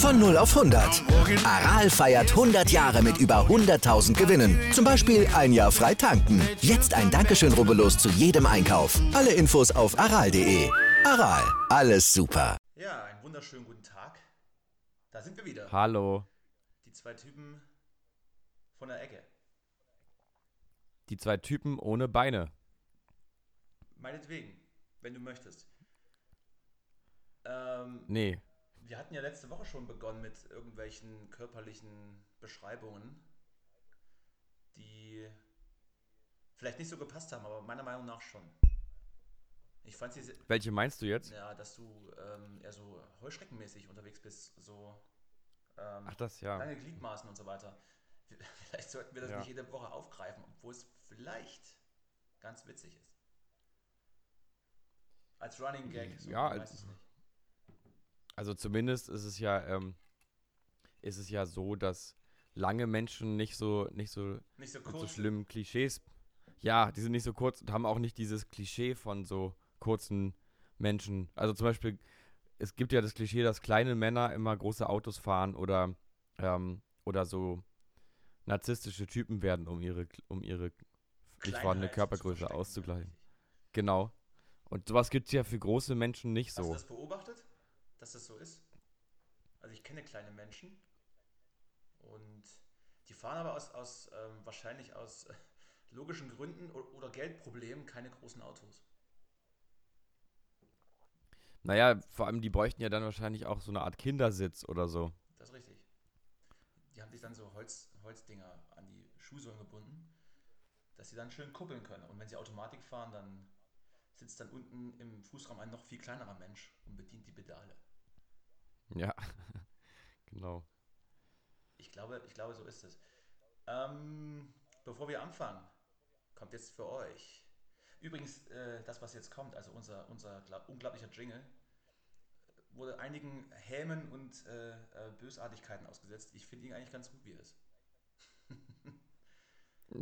Von 0 auf 100. Aral feiert 100 Jahre mit über 100.000 Gewinnen. Zum Beispiel ein Jahr frei tanken. Jetzt ein Dankeschön, rubbellos zu jedem Einkauf. Alle Infos auf aral.de. Aral, alles super. Ja, einen wunderschönen guten Tag. Da sind wir wieder. Hallo. Die zwei Typen von der Ecke. Die zwei Typen ohne Beine. Meinetwegen, wenn du möchtest. Ähm, Nee. Wir hatten ja letzte Woche schon begonnen mit irgendwelchen körperlichen Beschreibungen, die vielleicht nicht so gepasst haben, aber meiner Meinung nach schon. Ich fand sie, Welche meinst du jetzt? ja, dass du ähm, eher so heuschreckenmäßig unterwegs bist, so ähm, Ach, das ja. lange Gliedmaßen und so weiter. Vielleicht sollten wir das Ja. nicht jede Woche aufgreifen, obwohl es vielleicht ganz witzig ist. Als Running Gag. Ja, man als- weiß es nicht. Also zumindest ist es ja, ähm, ist es ja so, dass lange Menschen nicht so, nicht so Nicht so so schlimmen Klischees. Ja, die sind nicht so kurz und haben auch nicht dieses Klischee von so kurzen Menschen. Also zum Beispiel, es gibt ja das Klischee, dass kleine Männer immer große Autos fahren oder, ähm, oder so narzisstische Typen werden, um ihre, um ihre nicht vorhandene Körpergröße auszugleichen. Genau. Und sowas gibt es ja für große Menschen nicht Hast du so. das beobachtet, dass das so ist? Also ich kenne kleine Menschen und die fahren aber aus, aus ähm, wahrscheinlich aus äh, logischen Gründen oder Geldproblemen keine großen Autos. Naja, vor allem, die bräuchten ja dann wahrscheinlich auch so eine Art Kindersitz oder so. Das ist richtig. Die haben sich dann so Holz, Holzdinger an die Schuhsohlen gebunden, dass sie dann schön kuppeln können. Und wenn sie Automatik fahren, dann sitzt dann unten im Fußraum ein noch viel kleinerer Mensch und bedient die Pedale. Ja, genau. Ich glaube, ich glaube, so ist es. Ähm, bevor wir anfangen, kommt jetzt für euch. Übrigens, äh, das, was jetzt kommt, also unser, unser gla- unglaublicher Jingle, wurde einigen Hämen und äh, äh, Bösartigkeiten ausgesetzt. Ich finde ihn eigentlich ganz gut, wie er ist.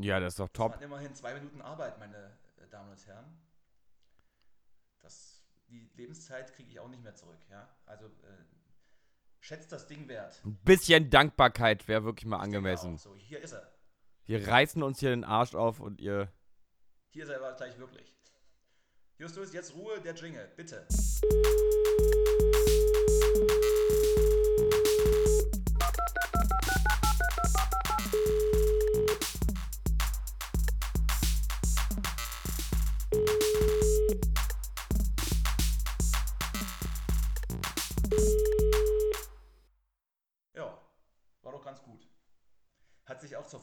Ja, das ist doch Das top. waren immerhin zwei Minuten Arbeit, meine äh, Damen und Herren. Das, die Lebenszeit kriege ich auch nicht mehr zurück. Ja? Also äh, schätzt das Ding wert. Ein bisschen Dankbarkeit wäre wirklich mal angemessen. So, hier ist er. Wir reißen uns hier den Arsch auf und ihr. Hier ist er aber gleich wirklich. Justus, jetzt Ruhe, der Jingle, bitte.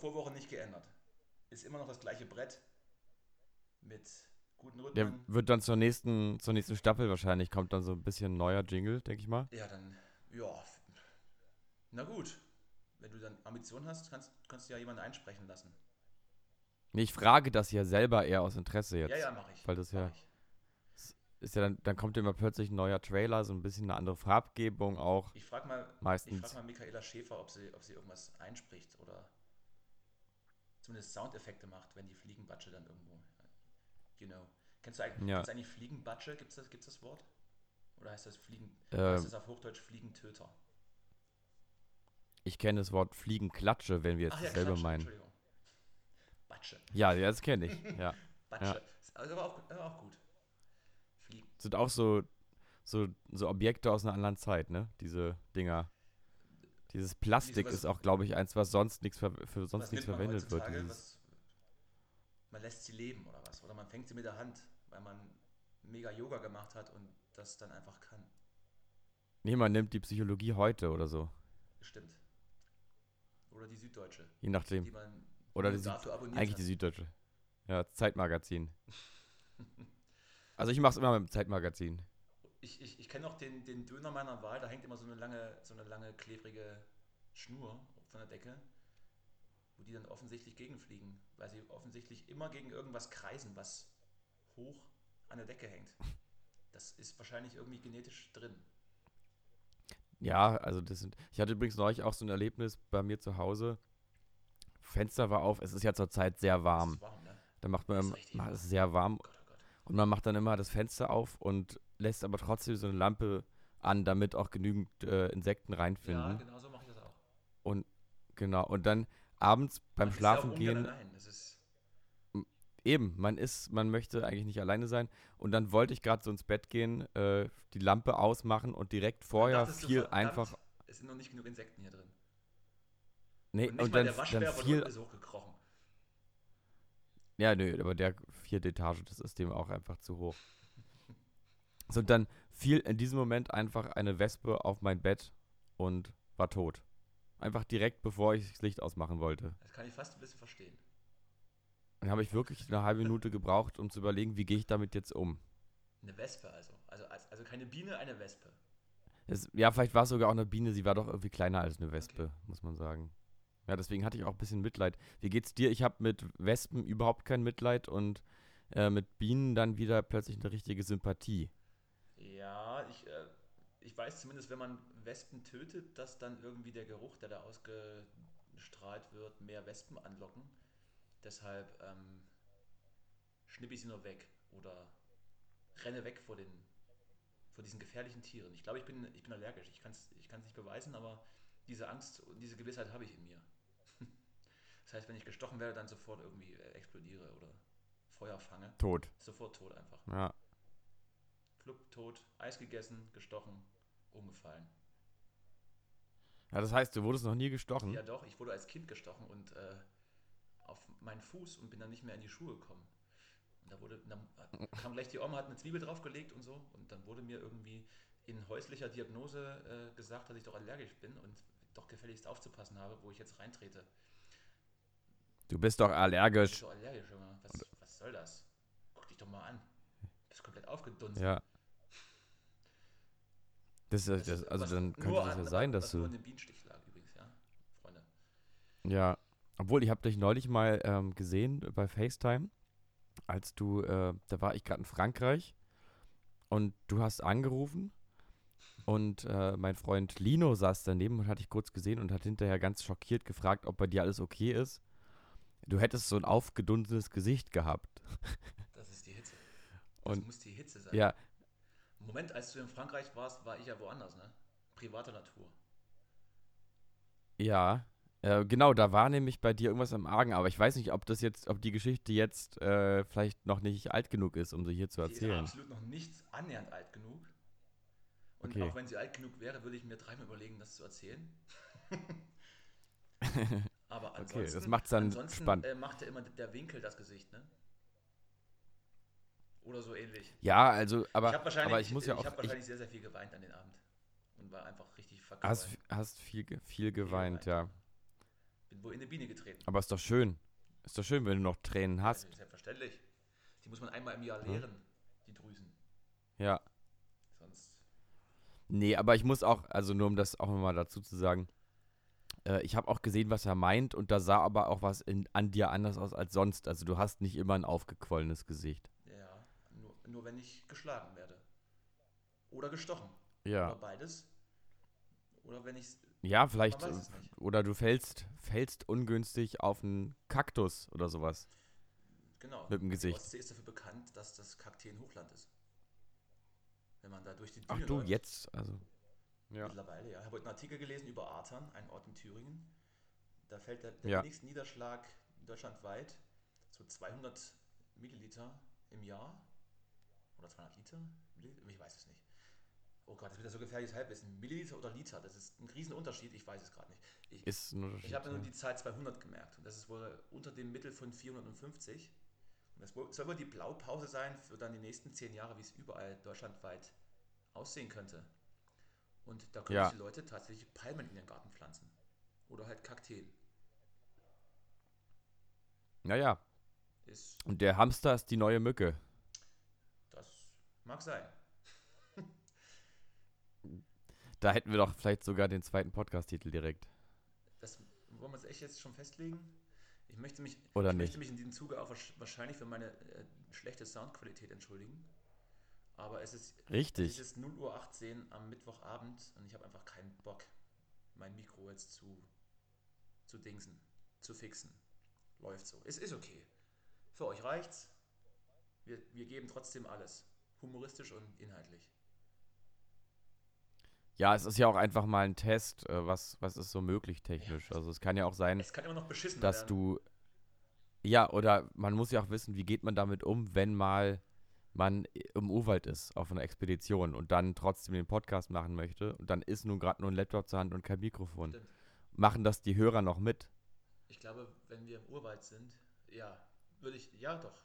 Vorwoche nicht geändert. Ist immer noch das gleiche Brett mit guten Der Rhythmen. wird dann zur nächsten, zur nächsten Staffel wahrscheinlich, kommt dann so ein bisschen neuer Jingle, denke ich mal. Ja, dann, ja. Na gut. Wenn du dann Ambitionen hast, kannst, kannst du ja jemanden einsprechen lassen. Nee, ich frage das ja selber eher aus Interesse jetzt. Ja, ja, mach ich. weil das ja- ich. Ist ja dann, dann kommt immer plötzlich ein neuer Trailer, so ein bisschen eine andere Farbgebung auch. Ich frage mal, ich Meistens. frag mal Michaela Schäfer, ob sie, ob sie irgendwas einspricht oder zumindest Soundeffekte macht, wenn die Fliegenbatsche dann irgendwo. You know. Kennst du eigentlich, Ja. kennst du eigentlich Fliegenbatsche? Gibt es das, gibt's das Wort? Oder heißt das Fliegen? Ähm, heißt das auf Hochdeutsch Fliegentöter? Ich kenne das Wort Fliegenklatsche, wenn wir jetzt Ach ja, dasselbe Klatsche, meinen. Entschuldigung. Batsche. Ja, ja, das kenne ich. Ja. Batsche. Ist Also aber auch, aber auch gut. Fliegen. Sind auch so, so, so Objekte aus einer anderen Zeit, ne? Diese Dinger. Dieses Plastik ist auch, glaube ich, eins, was sonst nichts für sonst nichts verwendet wird. Was, man lässt sie leben oder was? Oder man fängt sie mit der Hand, weil man mega Yoga gemacht hat und das dann einfach kann. nee, man nimmt die Psychologie heute oder so. Stimmt. Oder die Süddeutsche, Je die nachdem. man Oder die dafür abonniert eigentlich hat. die Süddeutsche. Ja, Zeitmagazin. Also ich mache es immer mit dem Zeitmagazin. Ich, ich, ich kenne noch den, den Döner meiner Wahl, da hängt immer so eine lange, so eine lange klebrige Schnur von der Decke. wo die dann offensichtlich gegenfliegen, weil sie offensichtlich immer gegen irgendwas kreisen, was hoch an der Decke hängt. Das ist wahrscheinlich irgendwie genetisch drin. Ja, also das sind. Ich hatte übrigens neulich auch so ein Erlebnis bei mir zu Hause. Fenster war auf, es ist ja zurzeit sehr warm. ist warm, ne? Da macht man, Ist es sehr warm Oh Gott, oh Gott. und man macht dann immer das Fenster auf und lässt aber trotzdem so eine Lampe an, damit auch genügend äh, Insekten Ja, reinfinden. genau so mache ich das auch. Genau. Und dann abends beim Man ist ja Schlafen gehen, Allein. Das ist, eben, man ist, man möchte eigentlich nicht alleine sein. Und dann wollte ich gerade so ins Bett gehen, äh, die Lampe ausmachen und direkt vorher du, verdammt, einfach. Es sind noch nicht genug Insekten hier drin. Nee, Und und, dann, der dann Waschbär wurde fiel. ist hochgekrochen. Ja, nö, aber der vierte Etage, das ist dem auch einfach zu hoch. So, und dann fiel in diesem Moment einfach eine Wespe auf mein Bett und war tot. Einfach direkt, bevor ich das Licht ausmachen wollte. Das kann ich fast ein bisschen verstehen. Dann habe ich wirklich eine halbe Minute gebraucht, um zu überlegen, wie gehe ich damit jetzt um. Eine Wespe also. Also, als- also keine Biene, eine Wespe. Es, ja, vielleicht war es sogar auch eine Biene, sie war doch irgendwie kleiner als eine Wespe, muss man sagen. Ja, deswegen hatte ich auch ein bisschen Mitleid. Wie geht's dir? Ich habe mit Wespen überhaupt kein Mitleid und äh, mit Bienen dann wieder plötzlich eine richtige Sympathie. Ja, ich, äh, ich weiß zumindest, wenn man Wespen tötet, dass dann irgendwie der Geruch, der da ausgestrahlt wird, mehr Wespen anlocken. Deshalb ähm, schnippe ich sie nur weg oder renne weg vor, den, vor diesen gefährlichen Tieren. Ich glaube, ich bin, ich bin allergisch. Ich kann es ich kann's nicht beweisen, aber diese Angst und diese Gewissheit habe ich in mir. Das heißt, wenn ich gestochen werde, dann sofort irgendwie äh, explodiere oder Feuer fange. Tot. Sofort tot einfach. Ja. Flupp, tot, Eis gegessen, gestochen, umgefallen. Ja, das heißt, du wurdest noch nie gestochen? Ja doch, ich wurde als Kind gestochen und äh, auf meinen Fuß und bin dann nicht mehr in die Schuhe gekommen. Und da wurde, dann kam gleich die Oma, hat eine Zwiebel draufgelegt und so und dann wurde mir irgendwie in häuslicher Diagnose äh, gesagt, dass ich doch allergisch bin und doch gefälligst aufzupassen habe, wo ich jetzt reintrete. Du bist doch Ich bin allergisch. so allergisch, Junge. Was, was soll das? Guck dich doch mal an. Du bist komplett aufgedunsen. Ja. Das, das, also was dann nur könnte es ja sein, dass nur du. an dem Bienenstich lag übrigens, ja, Freunde. Ja. Obwohl, ich habe dich neulich mal ähm, gesehen bei FaceTime, als du, äh, da war ich gerade in Frankreich und du hast angerufen und äh, mein Freund Lino saß daneben und hat dich kurz gesehen und hat hinterher ganz schockiert gefragt, ob bei dir alles okay ist. Du hättest so ein aufgedunsenes Gesicht gehabt. Das ist die Hitze. Das Und muss die Hitze sein. ja, Moment, als du in Frankreich warst, war ich ja woanders, ne? Privater Natur. Ja, äh, genau, da war nämlich bei dir irgendwas am Argen, aber ich weiß nicht, ob das jetzt, ob die Geschichte jetzt äh, vielleicht noch nicht alt genug ist, um sie hier zu Die ist erzählen. absolut noch nicht annähernd alt genug. Und Okay. auch wenn sie alt genug wäre, würde ich mir dreimal überlegen, das zu erzählen. Aber Okay, ansonsten, das macht's dann ansonsten, spannend. Äh, machte immer der Winkel das Gesicht, ne? Oder so ähnlich. Ja, also, aber, ich habe wahrscheinlich, aber ich muss ja auch, ich hab ich, wahrscheinlich sehr, sehr viel geweint an den Abend. Und war einfach richtig hast, verkauft. hast viel, ge- viel geweint, ja. Bin wohl in die Biene getreten. Aber ist doch schön. Ist doch schön, wenn du noch Tränen hast. Also, selbstverständlich. Die muss man einmal im Jahr leeren, die Drüsen. Ja. Sonst. Nee, aber ich muss auch, also nur um das auch nochmal dazu zu sagen, äh, ich habe auch gesehen, was er meint und da sah aber auch was in, an dir anders aus als sonst. Also du hast nicht immer ein aufgequollenes Gesicht. Nur, wenn ich geschlagen werde. Oder gestochen. Ja. Oder beides. Oder wenn ich. Ja, vielleicht. Oder du fällst, fällst ungünstig auf einen Kaktus oder sowas. Genau. Mit dem Die Gesicht. Ostsee ist dafür bekannt, dass das Kakteen Hochland ist. Wenn man da durch die Ach Düne du, läuft. jetzt, also. Ja. Mittlerweile, ja. Ich habe heute einen Artikel gelesen über Artern, ein Ort in Thüringen. Da fällt der, der Ja. wenigste Niederschlag deutschlandweit, so 200 Milliliter im Jahr. Oder 200 Liter? Milliliter? Ich weiß es nicht. Oh Gott, das wird ja so gefährliches Halbwissen. Milliliter oder Liter, das ist ein Riesenunterschied, ich weiß es gerade nicht. Ich, Ist ein Unterschied. ich habe nur die Zahl 200 gemerkt und das ist wohl unter dem Mittel von 450. Und das soll wohl die Blaupause sein für dann die nächsten zehn Jahre, wie es überall deutschlandweit aussehen könnte. Und da können Ja. die Leute tatsächlich Palmen in ihren Garten pflanzen. Oder halt Kakteen. Naja, Ist, und der Hamster ist die neue Mücke. Mag sein. Da hätten wir doch vielleicht sogar den zweiten Podcast-Titel direkt. Das wollen wir uns echt jetzt schon festlegen. Ich möchte mich, Oder ich nicht? möchte mich in diesem Zuge auch wahrsch- wahrscheinlich für meine äh, schlechte Soundqualität entschuldigen. Aber es ist, Richtig. es ist 0 Uhr 18 am Mittwochabend und ich habe einfach keinen Bock, mein Mikro jetzt zu, zu dingsen, zu fixen. Läuft so. Es ist okay. Für euch reicht's. Wir, wir geben trotzdem alles. Humoristisch und inhaltlich. Ja, es ist ja auch einfach mal ein Test, äh, was, was ist so möglich technisch. Also es kann ja auch sein, Es kann immer noch beschissen dass werden. du. Ja, oder man muss ja auch wissen, wie geht man damit um, wenn mal man im Urwald ist auf einer Expedition und dann trotzdem den Podcast machen möchte und dann ist nun gerade nur ein Laptop zur Hand und kein Mikrofon. Stimmt. Machen das die Hörer noch mit? Ich glaube, wenn wir im Urwald sind, ja, würde ich, ja doch.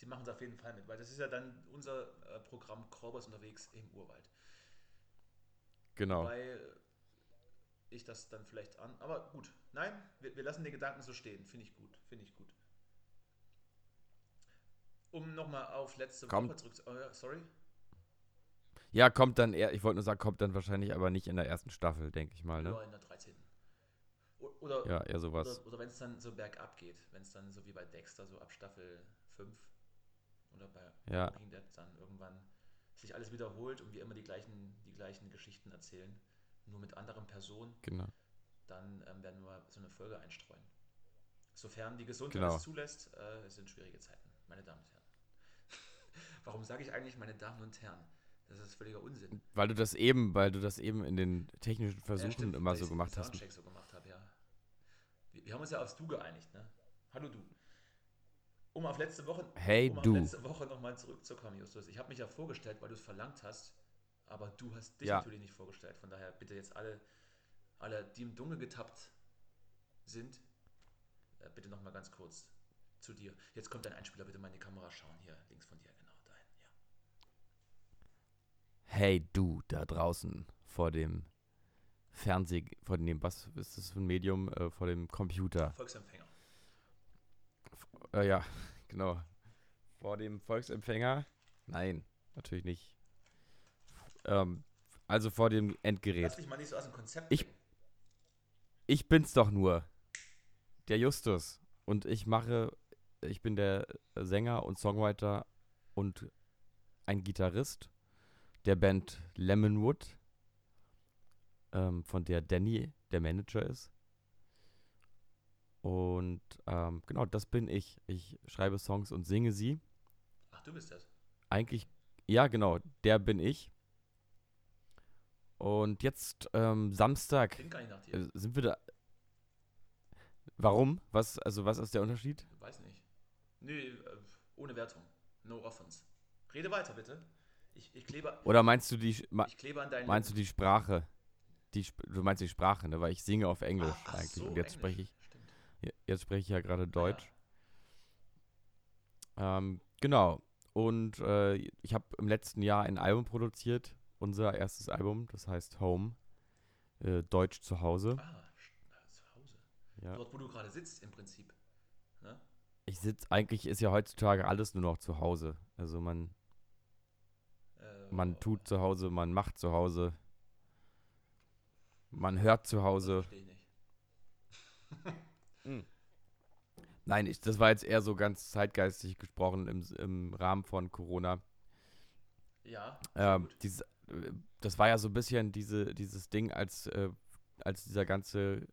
Sie machen es auf jeden Fall mit, weil das ist ja dann unser äh, Programm Korbers unterwegs im Urwald. Genau. Weil ich das dann vielleicht an. Aber gut, nein, wir, wir lassen den Gedanken so stehen. Finde ich gut, finde ich gut. Um nochmal auf letzte Kommt. Woche zurück zu. Oh, ja, sorry. Ja, kommt dann eher, ich wollte nur sagen, kommt dann wahrscheinlich aber nicht in der ersten Staffel, denke ich mal, ne? Oder in der 13. O- Oder, Ja, eher sowas. Oder, oder wenn es dann so bergab geht, wenn es dann so wie bei Dexter, so ab Staffel 5 oder bei Ja. Walking Dead dann irgendwann sich alles wiederholt und wir immer die gleichen, die gleichen Geschichten erzählen, nur mit anderen Personen, Genau. dann ähm, werden wir so eine Folge einstreuen. Sofern die Gesundheit Genau. es zulässt, äh, es sind schwierige Zeiten, meine Damen und Herren. Warum sage ich eigentlich meine Damen und Herren? Das ist völliger Unsinn. Weil du das eben, weil du das eben in den technischen Ja, Versuchen stimmt, immer so gemacht hast. So gemacht habe, ja. Wir, wir haben uns ja aufs Du geeinigt, ne? Hallo Du. Um auf letzte Woche, Hey, um auf du. letzte Woche nochmal zurückzukommen, Justus. Ich habe mich ja vorgestellt, weil du es verlangt hast, aber du hast dich Ja. natürlich nicht vorgestellt. Von daher bitte jetzt alle, alle die im Dunkel getappt sind, äh, bitte nochmal ganz kurz zu dir. Jetzt kommt dein Einspieler, bitte mal in die Kamera schauen. Hier, links von dir, genau, dahin, ja. Hey, du da draußen vor dem Fernseh, vor dem, was ist das für ein Medium, äh, vor dem Computer. Volksempfänger. Äh, ja, genau. Vor dem Volksempfänger? Nein, natürlich nicht. Ähm, also vor dem Endgerät. Lass dich mal nicht so aus dem Konzept Ich-. Ich bin's doch nur. Der Justus. Und ich mache, ich bin der Sänger und Songwriter und ein Gitarrist der Band Lemonwood, ähm, von der Danny der Manager ist. Und ähm, genau, das bin ich. Ich schreibe Songs und singe sie. Ach, du bist das. Eigentlich, ja, genau, der bin ich. Und jetzt ähm, Samstag Klingt gar nicht nach dir. äh, sind wir da. Warum? Was, also was ist der Unterschied? Weiß nicht. Nö, äh, ohne Wertung. No offense. Rede weiter, bitte. Ich, ich, klebe, Oder meinst du die, ma- meinst du die Sprache? Die, du meinst die Sprache, ne? Weil ich singe auf Englisch Ah, ach eigentlich. so, Und jetzt Englisch. spreche ich, jetzt spreche ich ja gerade Ah, Deutsch. Ähm, genau. Und äh, ich habe im letzten Jahr ein Album produziert, unser erstes Album, das heißt Home, äh, Deutsch zu Hause. Ja. Ah, zu Hause. Ja. Dort, wo du gerade sitzt, im Prinzip. Ne? Ich sitze, eigentlich ist ja heutzutage alles nur noch zu Hause. Also man, Äh, man tut zu Hause, man macht zu Hause, man hört zu das Hause. Verstehe ich nicht. Nein, ich, das war jetzt eher so ganz zeitgeistig gesprochen im, im Rahmen von Corona. Ja, Ähm, dieses, äh, das war ja so ein bisschen diese, dieses Ding, als, äh, als dieser ganze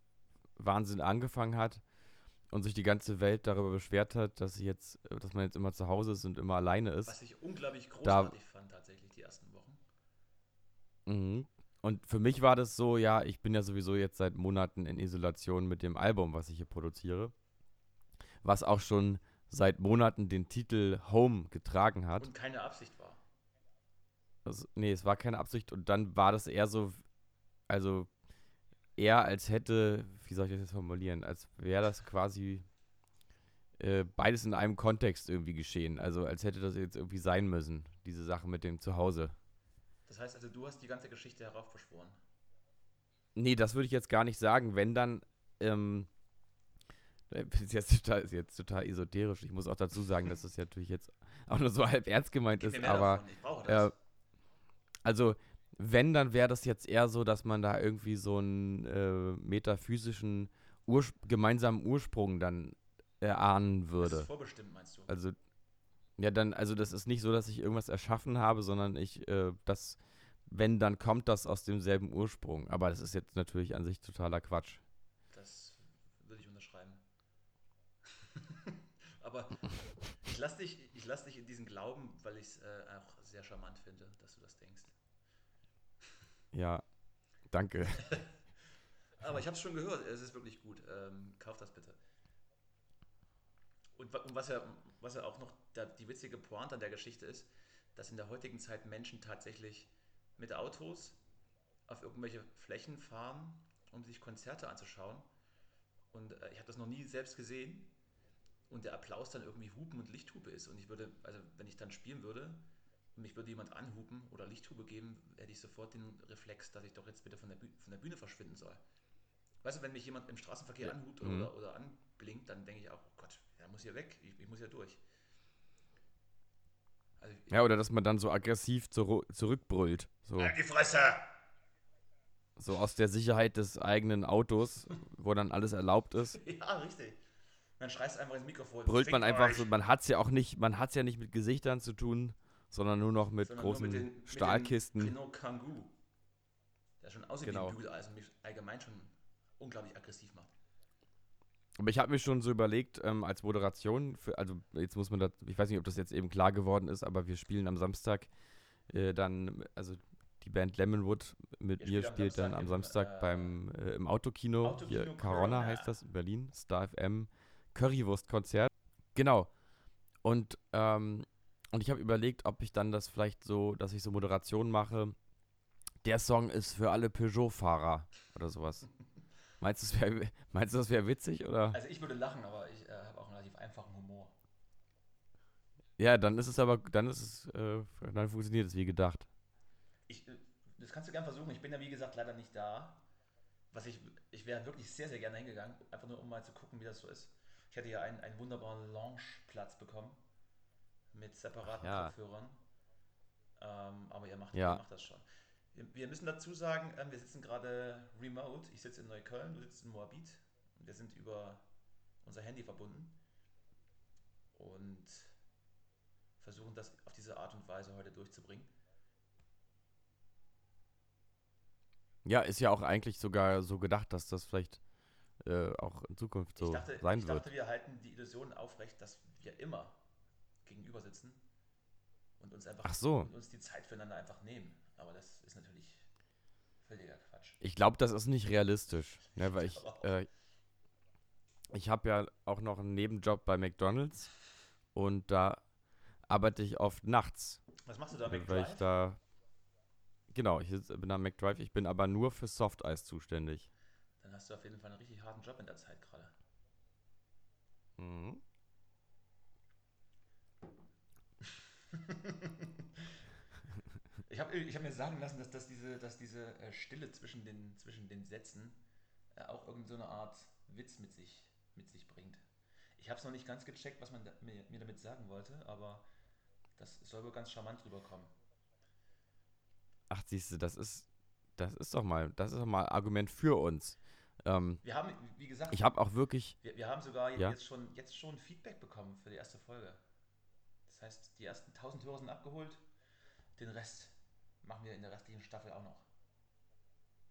Wahnsinn angefangen hat und sich die ganze Welt darüber beschwert hat, dass sie jetzt, äh, dass man jetzt immer zu Hause ist und immer alleine ist. Was ich unglaublich da- großartig fand, tatsächlich, die ersten Wochen. Mhm. Und für mich war das so, ja, ich bin ja sowieso jetzt seit Monaten in Isolation mit dem Album, was ich hier produziere, was auch schon seit Monaten den Titel Home getragen hat. Und keine Absicht war. Also, nee, es war keine Absicht und dann war das eher so, also eher als hätte, wie soll ich das jetzt formulieren, als wäre das quasi äh, beides in einem Kontext irgendwie geschehen. Also als hätte das jetzt irgendwie sein müssen, diese Sache mit dem Zuhause. Das heißt also, du hast die ganze Geschichte heraufbeschworen. Nee, das würde ich jetzt gar nicht sagen. Wenn dann, ähm, das ist jetzt total, ist jetzt total esoterisch. Ich muss auch dazu sagen, dass das ja natürlich jetzt auch nur so halb ernst gemeint ist, aber davon, ich brauche das. äh, also wenn, dann wäre das jetzt eher so, dass man da irgendwie so einen äh, metaphysischen Urs gemeinsamen Ursprung dann erahnen Das würde. ist vorbestimmt, meinst du? Also, ja, dann, also das ist nicht so, dass ich irgendwas erschaffen habe, sondern ich, äh, das, wenn, dann kommt das aus demselben Ursprung. Aber das ist jetzt natürlich an sich totaler Quatsch. Das würde ich unterschreiben. Aber ich lasse dich, ich lass dich in diesen Glauben, weil ich es äh, auch sehr charmant finde, dass du das denkst. Ja, danke. Aber ich habe es schon gehört, es ist wirklich gut. Ähm, kauf das bitte. Und, und was, ja, was ja auch noch der, die witzige Pointe an der Geschichte ist, dass in der heutigen Zeit Menschen tatsächlich mit Autos auf irgendwelche Flächen fahren, um sich Konzerte anzuschauen. Und äh, ich habe das noch nie selbst gesehen. Und der Applaus dann irgendwie Hupen und Lichthupe ist. Und ich würde, also wenn ich dann spielen würde und mich würde jemand anhupen oder Lichthupe geben, hätte ich sofort den Reflex, dass ich doch jetzt bitte von der, Büh von der Bühne verschwinden soll. Weißt du, wenn mich jemand im Straßenverkehr Ja. anhupt Mhm. oder, oder anblinkt, dann denke ich auch, oh Gott, er muss hier weg, ich, ich muss hier durch. Also, Ja, oder dass man dann so aggressiv zurü zurückbrüllt. So, Halt die Fresse! so aus der Sicherheit des eigenen Autos, wo dann alles erlaubt ist. Ja, richtig. Dann schreist einfach ins Mikrofon. Brüllt man "Fickt einfach euch!" so, man hat's ja auch nicht, man hat's ja nicht mit Gesichtern zu tun, sondern nur noch mit Sondern großen mit den- mit Stahlkisten. Dem Renault Kangoo. Der schon aussieht Genau. wie ein Bügeleisen und mich allgemein schon unglaublich aggressiv macht. Aber ich habe mir schon so überlegt, ähm, als Moderation, für, also jetzt muss man das, ich weiß nicht, ob das jetzt eben klar geworden ist, aber wir spielen am Samstag äh, dann, also die Band Lemonwood mit Ihr mir spielt am spielt dann Samstag am im, Samstag äh, beim äh, im Autokino, Autokino hier Corona. Corona heißt das in Berlin, Star FM, Currywurstkonzert. Genau. Und, ähm, und ich habe überlegt, ob ich dann das vielleicht so, dass ich so Moderation mache. Der Song ist für alle Peugeot-Fahrer oder sowas. Meinst du, das wäre meinst du, das wäre witzig oder? Also ich würde lachen, aber ich äh, habe auch einen relativ einfachen Humor. Ja, dann ist es aber, dann ist es, äh, dann funktioniert es wie gedacht. Ich, äh, das kannst du gerne versuchen. Ich bin ja wie gesagt leider nicht da. Was ich, ich wäre wirklich sehr, sehr gerne hingegangen, einfach nur um mal zu gucken, wie das so ist. Ich hätte ja einen, einen wunderbaren Lounge-Platz bekommen mit separaten Ja. Kopfhörern. Ähm, aber ihr macht, Ja. ihr macht das schon. Wir, müssen dazu sagen, ähm, wir sitzen gerade remote. Ich sitze in Neukölln, du sitzt in Moabit. Und wir sind über unser Handy verbunden und versuchen das auf diese Art und Weise heute durchzubringen. Ja, ist ja auch eigentlich sogar so gedacht, dass das vielleicht äh, auch in Zukunft so ich dachte, sein ich wird. dachte, wir halten die Illusion aufrecht, dass wir immer gegenüber sitzen und uns einfach Ach so. und uns die Zeit füreinander einfach nehmen. Aber das ist natürlich völliger Quatsch. Ich glaube, das ist nicht realistisch, ne, weil ich, äh, ich habe ja auch noch einen Nebenjob bei McDonald's und da arbeite ich oft nachts, Was machst du da, weil McDrive? ich da, genau, ich bin am McDrive, ich bin aber nur für Softeis zuständig. Dann hast du auf jeden Fall einen richtig harten Job in der Zeit gerade. Mhm. Ich habe ich hab mir sagen lassen, dass, dass diese, dass diese äh, Stille zwischen den, zwischen den Sätzen äh, auch irgendeine so eine Art Witz mit sich, mit sich bringt. Ich habe es noch nicht ganz gecheckt, was man da, mir, mir damit sagen wollte, aber das soll wohl ganz charmant rüberkommen. Ach, siehst du, das ist, das ist doch mal, das ist doch mal Argument für uns. Ähm, Wir haben, wie gesagt, ich habe auch wirklich, wir, wir haben sogar Ja. jetzt, schon, jetzt schon Feedback bekommen für die erste Folge. Das heißt, die ersten 1000 Hörer sind abgeholt, den Rest machen wir in der restlichen Staffel auch noch.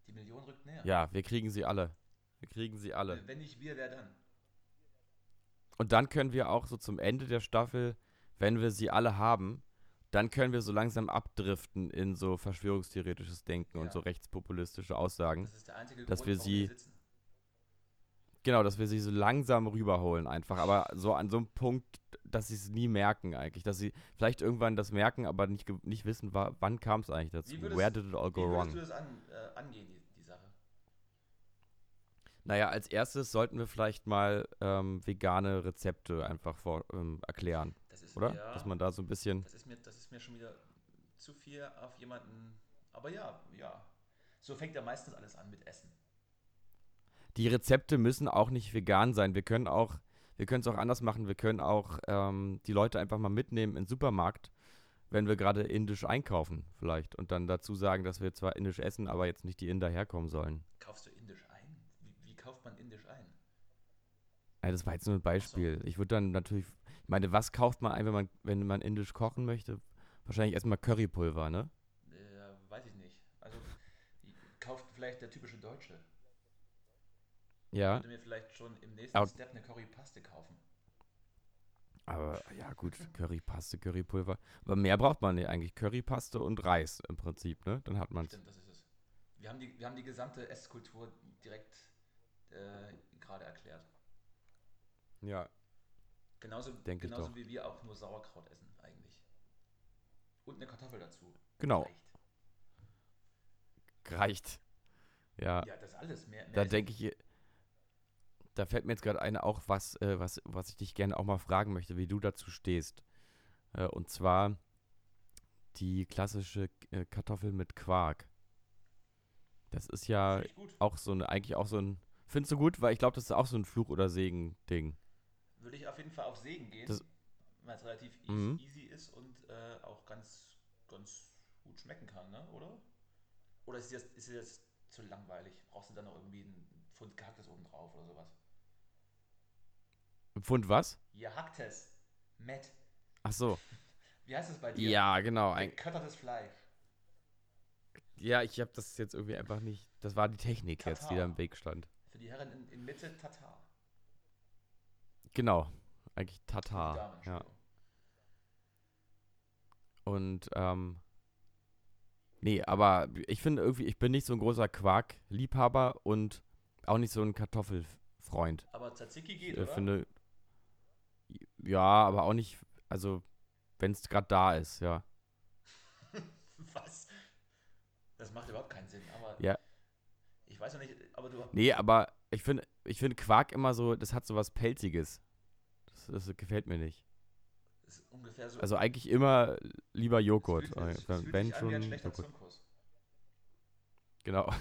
Die Million rückt näher. ja, wir kriegen sie alle. Wir kriegen sie alle. Wenn nicht wir, wer dann? Und dann können wir auch so zum Ende der Staffel, wenn wir sie alle haben, dann können wir so langsam abdriften in so verschwörungstheoretisches Denken Ja. und so rechtspopulistische Aussagen. Das ist der einzige Dass Grund, wir warum sie- sitzen. Genau, dass wir sie so langsam rüberholen einfach, aber so an so einem Punkt, dass sie es nie merken eigentlich, dass sie vielleicht irgendwann das merken, aber nicht, nicht wissen, wa wann kam es eigentlich dazu. Wie würdest- Where did it all Wie go würdest wrong? du das an, äh, angehen, die, die Sache? Naja, als erstes sollten wir vielleicht mal ähm, vegane Rezepte einfach vor, ähm, erklären, Das ist, oder? Ja, Dass man da so ein bisschen. das, ist mir, das ist mir schon wieder zu viel auf jemanden. Aber ja, ja. So fängt ja meistens alles an mit Essen. Die Rezepte müssen auch nicht vegan sein. Wir können auch, wir können es auch anders machen. Wir können auch ähm, die Leute einfach mal mitnehmen in den Supermarkt, wenn wir gerade indisch einkaufen, vielleicht. Und dann dazu sagen, dass wir zwar indisch essen, aber jetzt nicht die Inder herkommen sollen. Kaufst du indisch ein? Wie, wie kauft man indisch ein? Nein, das war jetzt nur ein Beispiel. Ich würde dann natürlich, ich meine, was kauft man ein, wenn man, wenn man indisch kochen möchte? Wahrscheinlich erstmal Currypulver, ne? Äh, weiß ich nicht. Also, kauft vielleicht der typische Deutsche. Ja. Ich würde mir vielleicht schon im nächsten Aber- Step eine Currypaste kaufen. Aber ja, gut, Currypaste, Currypulver. Aber mehr braucht man nicht eigentlich. Currypaste und Reis im Prinzip, ne? Dann hat man's. Stimmt, das ist es. Wir haben die, wir haben die gesamte Esskultur direkt äh, gerade erklärt. Ja. Genauso, Denk ich genauso wie wir auch nur Sauerkraut essen, eigentlich. Und eine Kartoffel dazu. Genau. Reicht. Reicht. Ja. Ja, das alles. Mehr, mehr Da denke ich, da fällt mir jetzt gerade eine auch was, äh, was, was ich dich gerne auch mal fragen möchte, wie du dazu stehst. Äh, und zwar die klassische äh, Kartoffel mit Quark. Das ist ja auch so eine, eigentlich auch so ein, findest du gut? Weil ich glaube, das ist auch so ein Fluch- oder Segen-Ding. Würde ich auf jeden Fall auf Segen gehen, weil es relativ easy, Mhm. easy ist und äh, auch ganz, ganz gut schmecken kann, ne? oder? Oder ist dir das, ist dir das zu langweilig? Brauchst du dann noch irgendwie einen Pfund gehacktes oben drauf oder sowas? Pfund was? Gehacktes. Matt. Ach so. Wie heißt es bei dir? Ja, genau. Ein, Geköttertes Fleisch. ja, ich habe das jetzt irgendwie einfach nicht. Das war die Technik jetzt, die da im Tatar. Weg stand. Für die Herren in, in Mitte Tatar. Genau. Eigentlich Tatar. Damen, Ja. Und, ähm, nee, aber ich finde irgendwie, ich bin nicht so ein großer Quark-Liebhaber und auch nicht so ein Kartoffelfreund. Aber Tzatziki geht, äh, oder? finde, ja, aber auch nicht, also, wenn es gerade da ist, ja. Was? Das macht überhaupt keinen Sinn, aber Ja. ich weiß ja nicht, aber du Nee, aber ich finde, ich finde Quark immer so, das hat so was Pelziges. Das, das gefällt mir nicht. ist ungefähr so. Also eigentlich immer lieber Joghurt. es fühlt, es, es Wenn an wie ein schon Joghurt. Genau.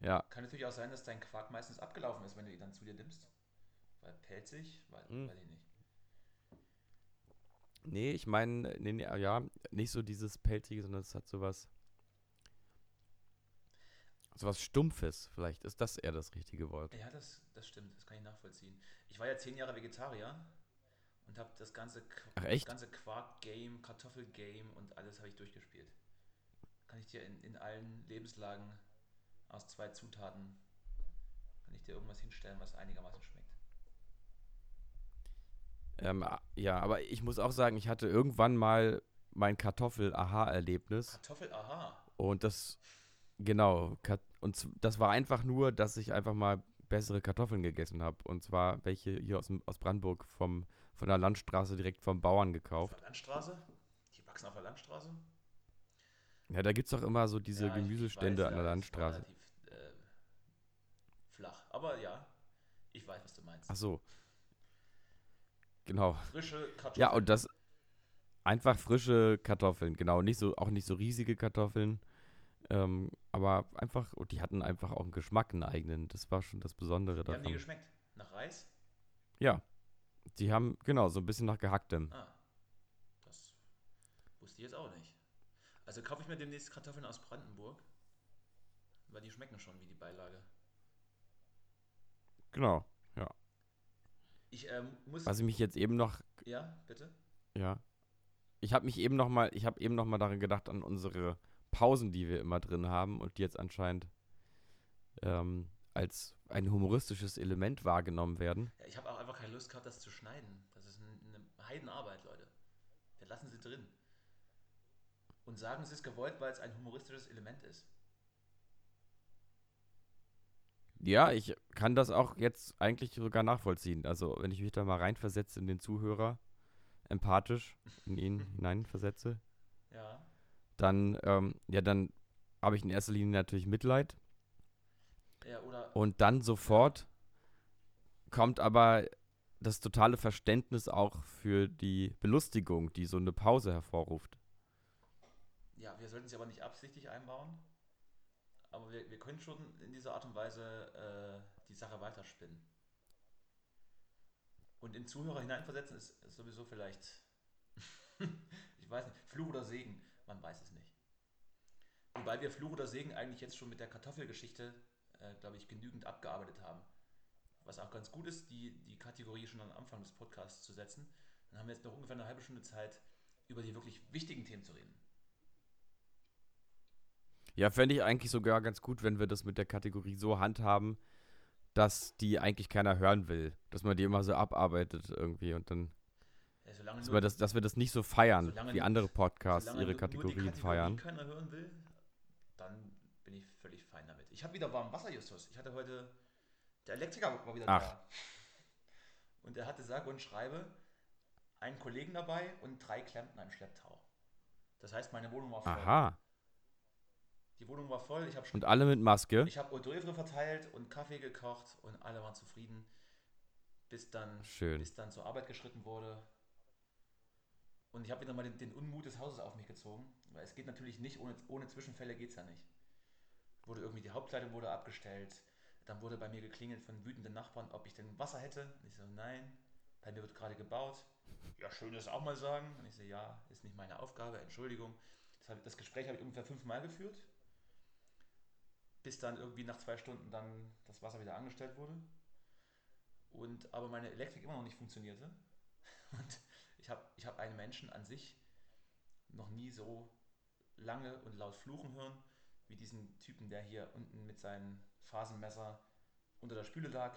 Ja. Kann natürlich auch sein, dass dein Quark meistens abgelaufen ist, wenn du ihn dann zu dir nimmst. Weil pelzig, weil, Hm. weiß ich nicht. Nee, ich meine, nee, nee, ja, nicht so dieses Pelzige, sondern es hat sowas. Sowas Stumpfes, vielleicht ist das eher das richtige Wort. Ja, das, das stimmt, das kann ich nachvollziehen. Ich war ja zehn Jahre Vegetarier und habe das ganze, Qu- Ach, echt? das ganze Quark-Game, Kartoffel-Game und alles habe ich durchgespielt. Kann ich dir in, in allen Lebenslagen aus zwei Zutaten, kann ich dir irgendwas hinstellen, was einigermaßen schmeckt. Ähm, ja, aber ich muss auch sagen, ich hatte irgendwann mal mein Kartoffel-Aha-Erlebnis Kartoffel, aha. und das, genau, und das war einfach nur, dass ich einfach mal bessere Kartoffeln gegessen habe und zwar welche hier aus, aus Brandenburg vom, von der Landstraße direkt vom Bauern Auf gekauft. der Landstraße? Die wachsen auf der Landstraße? Ja, da gibt es doch immer so diese Ja, Gemüsestände weiß, an der ja, Landstraße. Relativ, äh, flach. Aber ja, ich weiß, was du meinst. Ach so. Genau. Frische Kartoffeln. Ja, und das einfach frische Kartoffeln, genau, nicht so auch nicht so riesige Kartoffeln, ähm, aber einfach und die hatten einfach auch einen Geschmack einen eigenen. Das war schon das Besondere Wie haben die davon. geschmeckt? Nach Reis? Ja. Die haben genau so ein bisschen nach gehacktem. Ah, das wusste ich jetzt auch nicht. Also kaufe ich mir demnächst Kartoffeln aus Brandenburg, weil die schmecken schon wie die Beilage. Genau. Ich ähm, muss. Was ich mich jetzt eben noch Ja, bitte? ja. Ich habe mich eben noch mal ich habe eben noch mal daran gedacht an unsere Pausen, die wir immer drin haben und die jetzt anscheinend ähm, als ein humoristisches Element wahrgenommen werden. Ja, ich habe auch einfach keine Lust gehabt, das zu schneiden. Das ist ein- eine Heidenarbeit, Leute. Wir lassen sie drin. Und sagen, es ist gewollt, weil es ein humoristisches Element ist. Ja, ich kann das auch jetzt eigentlich sogar nachvollziehen. Also, wenn ich mich da mal reinversetze in den Zuhörer, empathisch in ihn hineinversetze, Ja. dann, ähm, ja, dann habe ich in erster Linie natürlich Mitleid. Ja. Und dann sofort kommt aber das totale Verständnis auch für die Belustigung, die so eine Pause hervorruft. Ja, wir sollten sie aber nicht absichtlich einbauen. Aber wir, wir können schon in dieser Art und Weise äh, die Sache weiterspinnen. Und in Zuhörer hineinversetzen ist, ist sowieso vielleicht, ich weiß nicht, Fluch oder Segen, man weiß es nicht. Wobei wir Fluch oder Segen eigentlich jetzt schon mit der Kartoffelgeschichte, äh, glaube ich, genügend abgearbeitet haben. was auch ganz gut ist, die, die Kategorie schon am Anfang des Podcasts zu setzen. Dann haben wir jetzt noch ungefähr eine halbe Stunde Zeit, über die wirklich wichtigen Themen zu reden. Ja, fände ich eigentlich sogar ganz gut, wenn wir das mit der Kategorie so handhaben, dass die eigentlich keiner hören will. Dass man die immer so abarbeitet irgendwie und dann. Ja, dass, wir das, dass wir das nicht so feiern, wie andere Podcasts ihre Kategorien die feiern. keiner hören will, dann bin ich völlig fein damit. Ich habe wieder warm Wasser, Justus. Ich hatte heute. Der Elektriker war wieder Ach. da. Und er hatte sage und schreibe einen Kollegen dabei und drei Klempner im Schlepptau. Das heißt, meine Wohnung war voll. Aha. Die Wohnung war voll. Ich und alle mit Maske? Ich habe Eau d'oeuvre verteilt und Kaffee gekocht und alle waren zufrieden. Bis dann, Schön. bis dann zur Arbeit geschritten wurde. Und ich habe wieder mal den, den, Unmut des Hauses auf mich gezogen. Weil es geht natürlich nicht, ohne, ohne Zwischenfälle geht es ja nicht. Wurde irgendwie, die Hauptkleidung wurde abgestellt. Dann wurde bei mir geklingelt von wütenden Nachbarn, ob ich denn Wasser hätte. Und ich so, nein, bei mir wird gerade gebaut. Ja, schön das auch mal sagen. Und ich so, ja, ist nicht meine Aufgabe, Entschuldigung. Das, das Gespräch habe ich ungefähr fünfmal geführt bis dann irgendwie nach zwei Stunden dann das Wasser wieder angestellt wurde. Und aber meine Elektrik immer noch nicht funktionierte. Und ich habe ich hab einen Menschen an sich noch nie so lange und laut fluchen hören, wie diesen Typen, der hier unten mit seinem Phasenmesser unter der Spüle lag.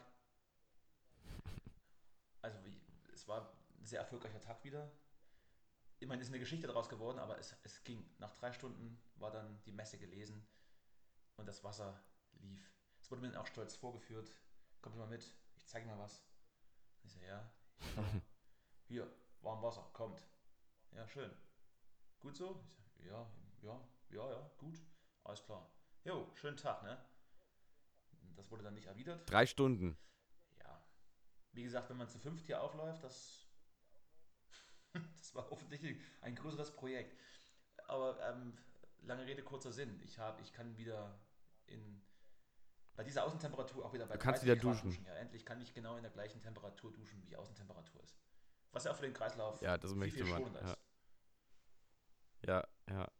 Also wie, es war ein sehr erfolgreicher Tag wieder. Immerhin ist eine Geschichte daraus geworden, aber es, es ging. Nach drei Stunden war dann die Messe gelesen und das Wasser lief. Es wurde mir dann auch stolz vorgeführt. Kommt mal mit, ich zeige mal was. Ich so, ja. Hier, warm Wasser, kommt. Ja, schön. Gut so? Ich so, ja, ja, ja, ja, gut. Alles klar. Jo, schönen Tag, ne? Das wurde dann nicht erwidert. Drei Stunden. Ja. Wie gesagt, wenn man zu fünft hier aufläuft, das, das war offensichtlich ein größeres Projekt. Aber ähm, lange Rede, kurzer Sinn. Ich, hab, ich kann wieder in, bei dieser Außentemperatur auch wieder bei du kannst wieder duschen. duschen. Ja, endlich kann ich genau in der gleichen Temperatur duschen, wie Außentemperatur ist. Was ja auch für den Kreislauf ja, das viel, viel schonender ist. Ja, ja. ja.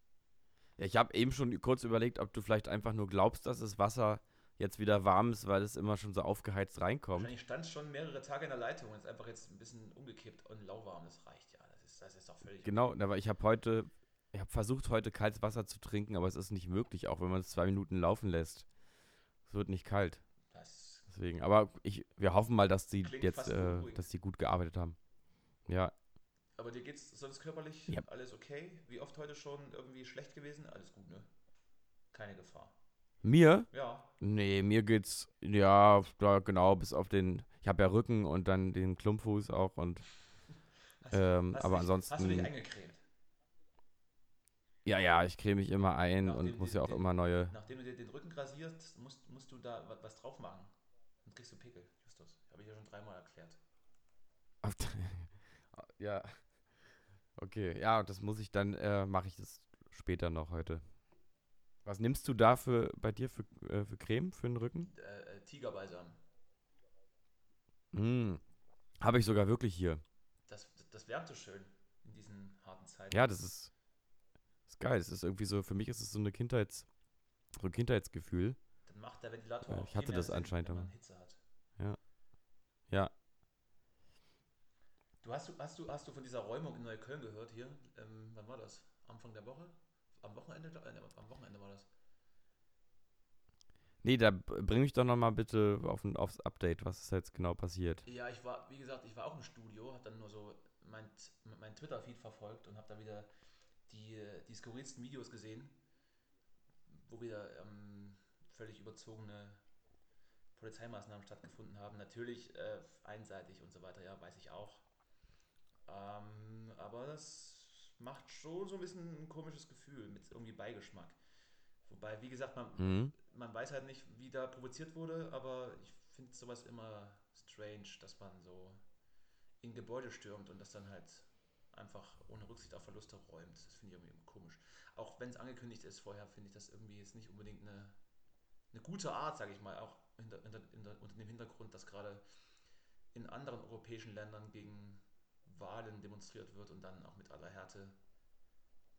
ja ich habe eben schon kurz überlegt, ob du vielleicht einfach nur glaubst, dass das Wasser jetzt wieder warm ist, weil es immer schon so aufgeheizt reinkommt. Wahrscheinlich stand schon mehrere Tage in der Leitung und ist einfach jetzt ein bisschen umgekippt und lauwarm. Das reicht ja. Das ist, das ist doch völlig. Genau, aber ich habe heute, ich habe versucht, heute kaltes Wasser zu trinken, aber es ist nicht möglich, auch wenn man es zwei Minuten laufen lässt. Es wird nicht kalt. Das Deswegen, aber ich, wir hoffen mal, dass die jetzt, äh, dass die gut gearbeitet haben. Ja. Aber dir geht's sonst körperlich ja. alles okay? Wie oft heute schon irgendwie schlecht gewesen? Alles gut, ne? Keine Gefahr. Mir? Ja. Nee, mir geht's, ja, da genau, bis auf den, ich habe ja Rücken und dann den Klumpfuß auch und, hast, ähm, hast aber dich, ansonsten. Hast du dich eingecremt? Ja, ja, ich creme mich immer ein nachdem und muss ja auch den, immer neue. Nachdem du dir den Rücken rasierst, musst, musst du da was drauf machen. Dann kriegst du Pickel, Justus. Habe ich ja schon dreimal erklärt. ja. Okay, ja, das muss ich dann, äh, mache ich das später noch heute. Was nimmst du da für, bei dir für, äh, für Creme für den Rücken? Äh, äh Tigerbalsam. Mm, Habe ich sogar wirklich hier. Das, das wärmt so schön in diesen harten Zeiten. Ja, das ist geil. Es ist irgendwie so, für mich ist es so eine Kindheits, so ein Kindheitsgefühl. Dann macht der Ventilator ja, Ich hatte das Sinn, anscheinend wenn man Hitze hat. Ja. Ja. Du hast, hast, du, hast du von dieser Räumung in Neukölln gehört hier? Ähm, wann war das? Anfang der Woche? Am Wochenende? Äh, am Wochenende war das. Nee, da bring mich doch nochmal bitte auf, aufs Update, was ist jetzt genau passiert. Ja, ich war, wie gesagt, ich war auch im Studio, hab dann nur so mein, mein Twitter-Feed verfolgt und hab da wieder die, die skurrilsten Videos gesehen, wo wieder ähm, völlig überzogene Polizeimaßnahmen stattgefunden haben. Natürlich äh, einseitig und so weiter, ja, weiß ich auch. Ähm, aber das macht schon so ein bisschen ein komisches Gefühl mit irgendwie Beigeschmack. Wobei, wie gesagt, man, mhm. man weiß halt nicht, wie da provoziert wurde, aber ich finde sowas immer strange, dass man so in Gebäude stürmt und das dann halt einfach ohne Rücksicht auf Verluste räumt. Das finde ich irgendwie komisch. Auch wenn es angekündigt ist vorher, finde ich das irgendwie jetzt nicht unbedingt eine, eine gute Art, sage ich mal, auch hinter, hinter, hinter, unter dem Hintergrund, dass gerade in anderen europäischen Ländern gegen Wahlen demonstriert wird und dann auch mit aller Härte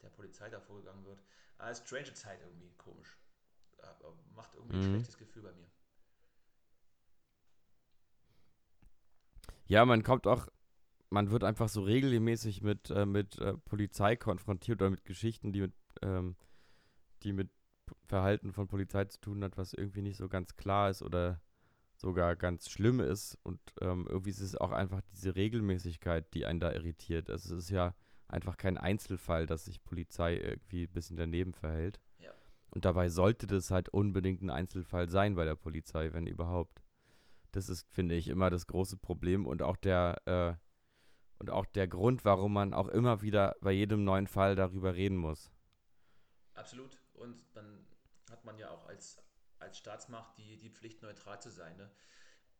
der Polizei da vorgegangen wird. Aber strange Zeit irgendwie, komisch. Aber macht irgendwie mhm. ein schlechtes Gefühl bei mir. Ja, man kommt auch, man wird einfach so regelmäßig mit, äh, mit äh, Polizei konfrontiert oder mit Geschichten, die mit, ähm, die mit Verhalten von Polizei zu tun hat, was irgendwie nicht so ganz klar ist oder sogar ganz schlimm ist. Und ähm, irgendwie ist es auch einfach diese Regelmäßigkeit, die einen da irritiert. Also es ist ja einfach kein Einzelfall, dass sich Polizei irgendwie ein bisschen daneben verhält. Ja. Und dabei sollte das halt unbedingt ein Einzelfall sein bei der Polizei, wenn überhaupt. Das ist, finde ich, immer das große Problem und auch der, äh, und auch der Grund, warum man auch immer wieder bei jedem neuen Fall darüber reden muss. Absolut. Und dann hat man ja auch als, als Staatsmacht die, die Pflicht, neutral zu sein. Ne?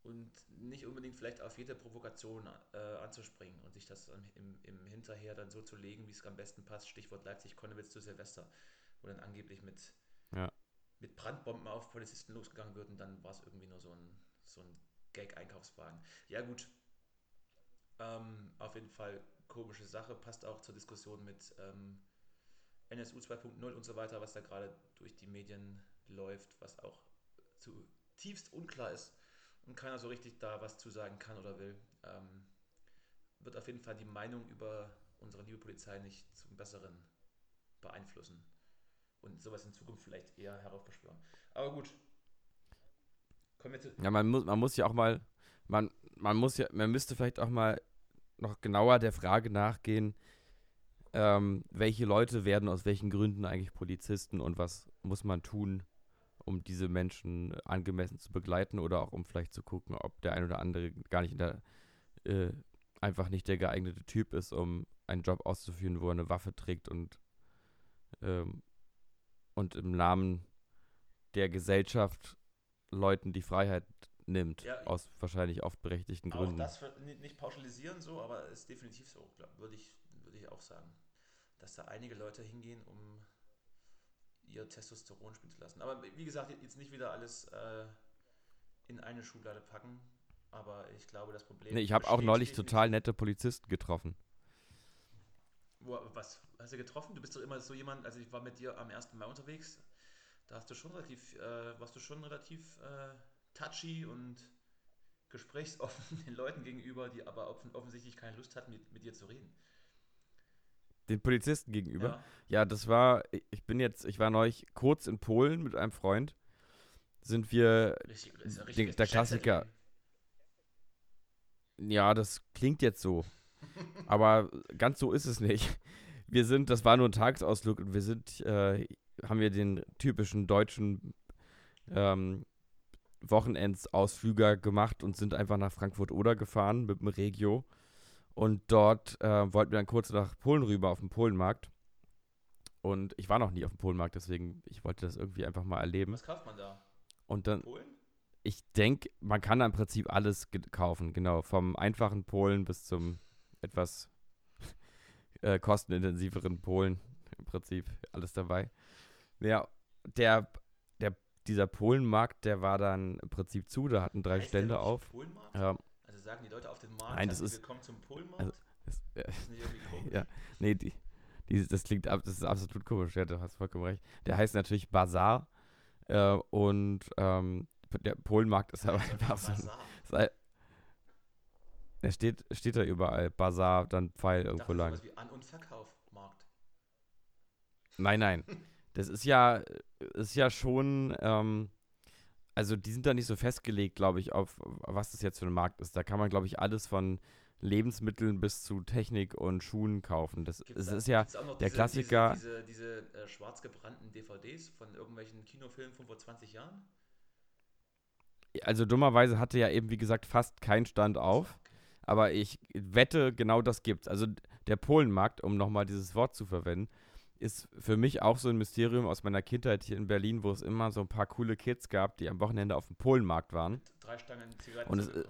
Und nicht unbedingt vielleicht auf jede Provokation äh, anzuspringen und sich das im, im Hinterher dann so zu legen, wie es am besten passt. Stichwort Leipzig-Konnewitz zu Silvester, wo dann angeblich mit, Ja. mit Brandbomben auf Polizisten losgegangen wird und dann war es irgendwie nur so ein, so ein Gag-Einkaufswagen. Ja, gut. Ähm, auf jeden Fall komische Sache, passt auch zur Diskussion mit ähm, NSU 2.0 und so weiter, was da gerade durch die Medien läuft, was auch zutiefst unklar ist und keiner so richtig da was zu sagen kann oder will. Ähm, wird auf jeden Fall die Meinung über unsere liebe Polizei nicht zum Besseren beeinflussen und sowas in Zukunft vielleicht eher heraufbeschwören. Aber gut. Kommen wir zu. Ja, man muss, man muss ja auch mal, man, man muss ja, man müsste vielleicht auch mal noch genauer der Frage nachgehen, ähm, welche Leute werden aus welchen Gründen eigentlich Polizisten und was muss man tun, um diese Menschen angemessen zu begleiten oder auch um vielleicht zu gucken, ob der ein oder andere gar nicht der, äh, einfach nicht der geeignete Typ ist, um einen Job auszuführen, wo er eine Waffe trägt und, ähm, und im Namen der Gesellschaft Leuten die Freiheit nimmt, Ja, aus wahrscheinlich oft berechtigten Auch Gründen. das für, ni- nicht pauschalisieren so, aber ist definitiv so, glaub- würde ich, würde ich auch sagen. Dass da einige Leute hingehen, um ihr Testosteron spielen zu lassen. Aber wie gesagt, jetzt nicht wieder alles äh, in eine Schublade packen. Aber ich glaube, das Problem. Nee, ich habe auch neulich total nette Polizisten getroffen. Wo, was hast du getroffen? Du bist doch immer so jemand, also ich war mit dir am 1. Mai unterwegs, da hast du schon relativ, äh, warst du schon relativ äh, touchy und gesprächsoffen den Leuten gegenüber, die aber offen, offensichtlich keine Lust hatten, mit, mit dir zu reden. Den Polizisten gegenüber. Ja. Ja, das war, ich bin jetzt, ich war neulich kurz in Polen mit einem Freund. Sind wir, Richtig, ja Den- der Klassiker. Ja, das klingt jetzt so. Aber ganz so ist es nicht. Wir sind, das war nur ein Tagesausflug und wir sind, äh, haben wir den typischen deutschen ähm, Wochenendsausflüger gemacht und sind einfach nach Frankfurt-Oder gefahren mit dem Regio. Und dort äh, wollten wir dann kurz nach Polen rüber auf den Polenmarkt. Und ich war noch nie auf dem Polenmarkt, deswegen, ich wollte das irgendwie einfach mal erleben. Was kauft man da? Und dann, Polen? ich denke, man kann da im Prinzip alles kaufen, genau. Vom einfachen Polen bis zum etwas äh, kostenintensiveren Polen. Im Prinzip alles dabei. Ja, der, dieser Polenmarkt, der war dann im Prinzip zu, da hatten drei Heißt der Stände auf. Polenmarkt? Ja, Also sagen die Leute auf dem Markt, Nein, das ist- willkommen zum Polenmarkt? also- das, äh, das ist nicht irgendwie komisch. ja, nee, die, die, das klingt, ab- das ist absolut komisch, ja, du hast vollkommen recht. Der heißt natürlich Bazar äh, und ähm, der Polenmarkt ist aber Das ist einfach so ein Basar. Sei- Er steht, steht da überall. Bazar, dann Pfeil irgendwo lang. sowas wie An- und Verkaufmarkt. Nein, nein. Das ist ja, ist ja schon, ähm, also die sind da nicht so festgelegt, glaube ich, auf was das jetzt für ein Markt ist. Da kann man, glaube ich, alles von Lebensmitteln bis zu Technik und Schuhen kaufen. Das, Gibt's es da- ist ja, der diese, Klassiker- Diese, diese, diese äh, schwarz gebrannten DVDs von irgendwelchen Kinofilmen von vor 20 Jahren? also dummerweise hatte ja eben, wie gesagt, fast kein Stand auf. Aber ich wette, genau das gibt's. Also der Polenmarkt, um nochmal dieses Wort zu verwenden, ist für mich auch so ein Mysterium aus meiner Kindheit hier in Berlin, wo es immer so ein paar coole Kids gab, die am Wochenende auf dem Polenmarkt waren. Mit drei Stangen Zigaretten Und es- sind.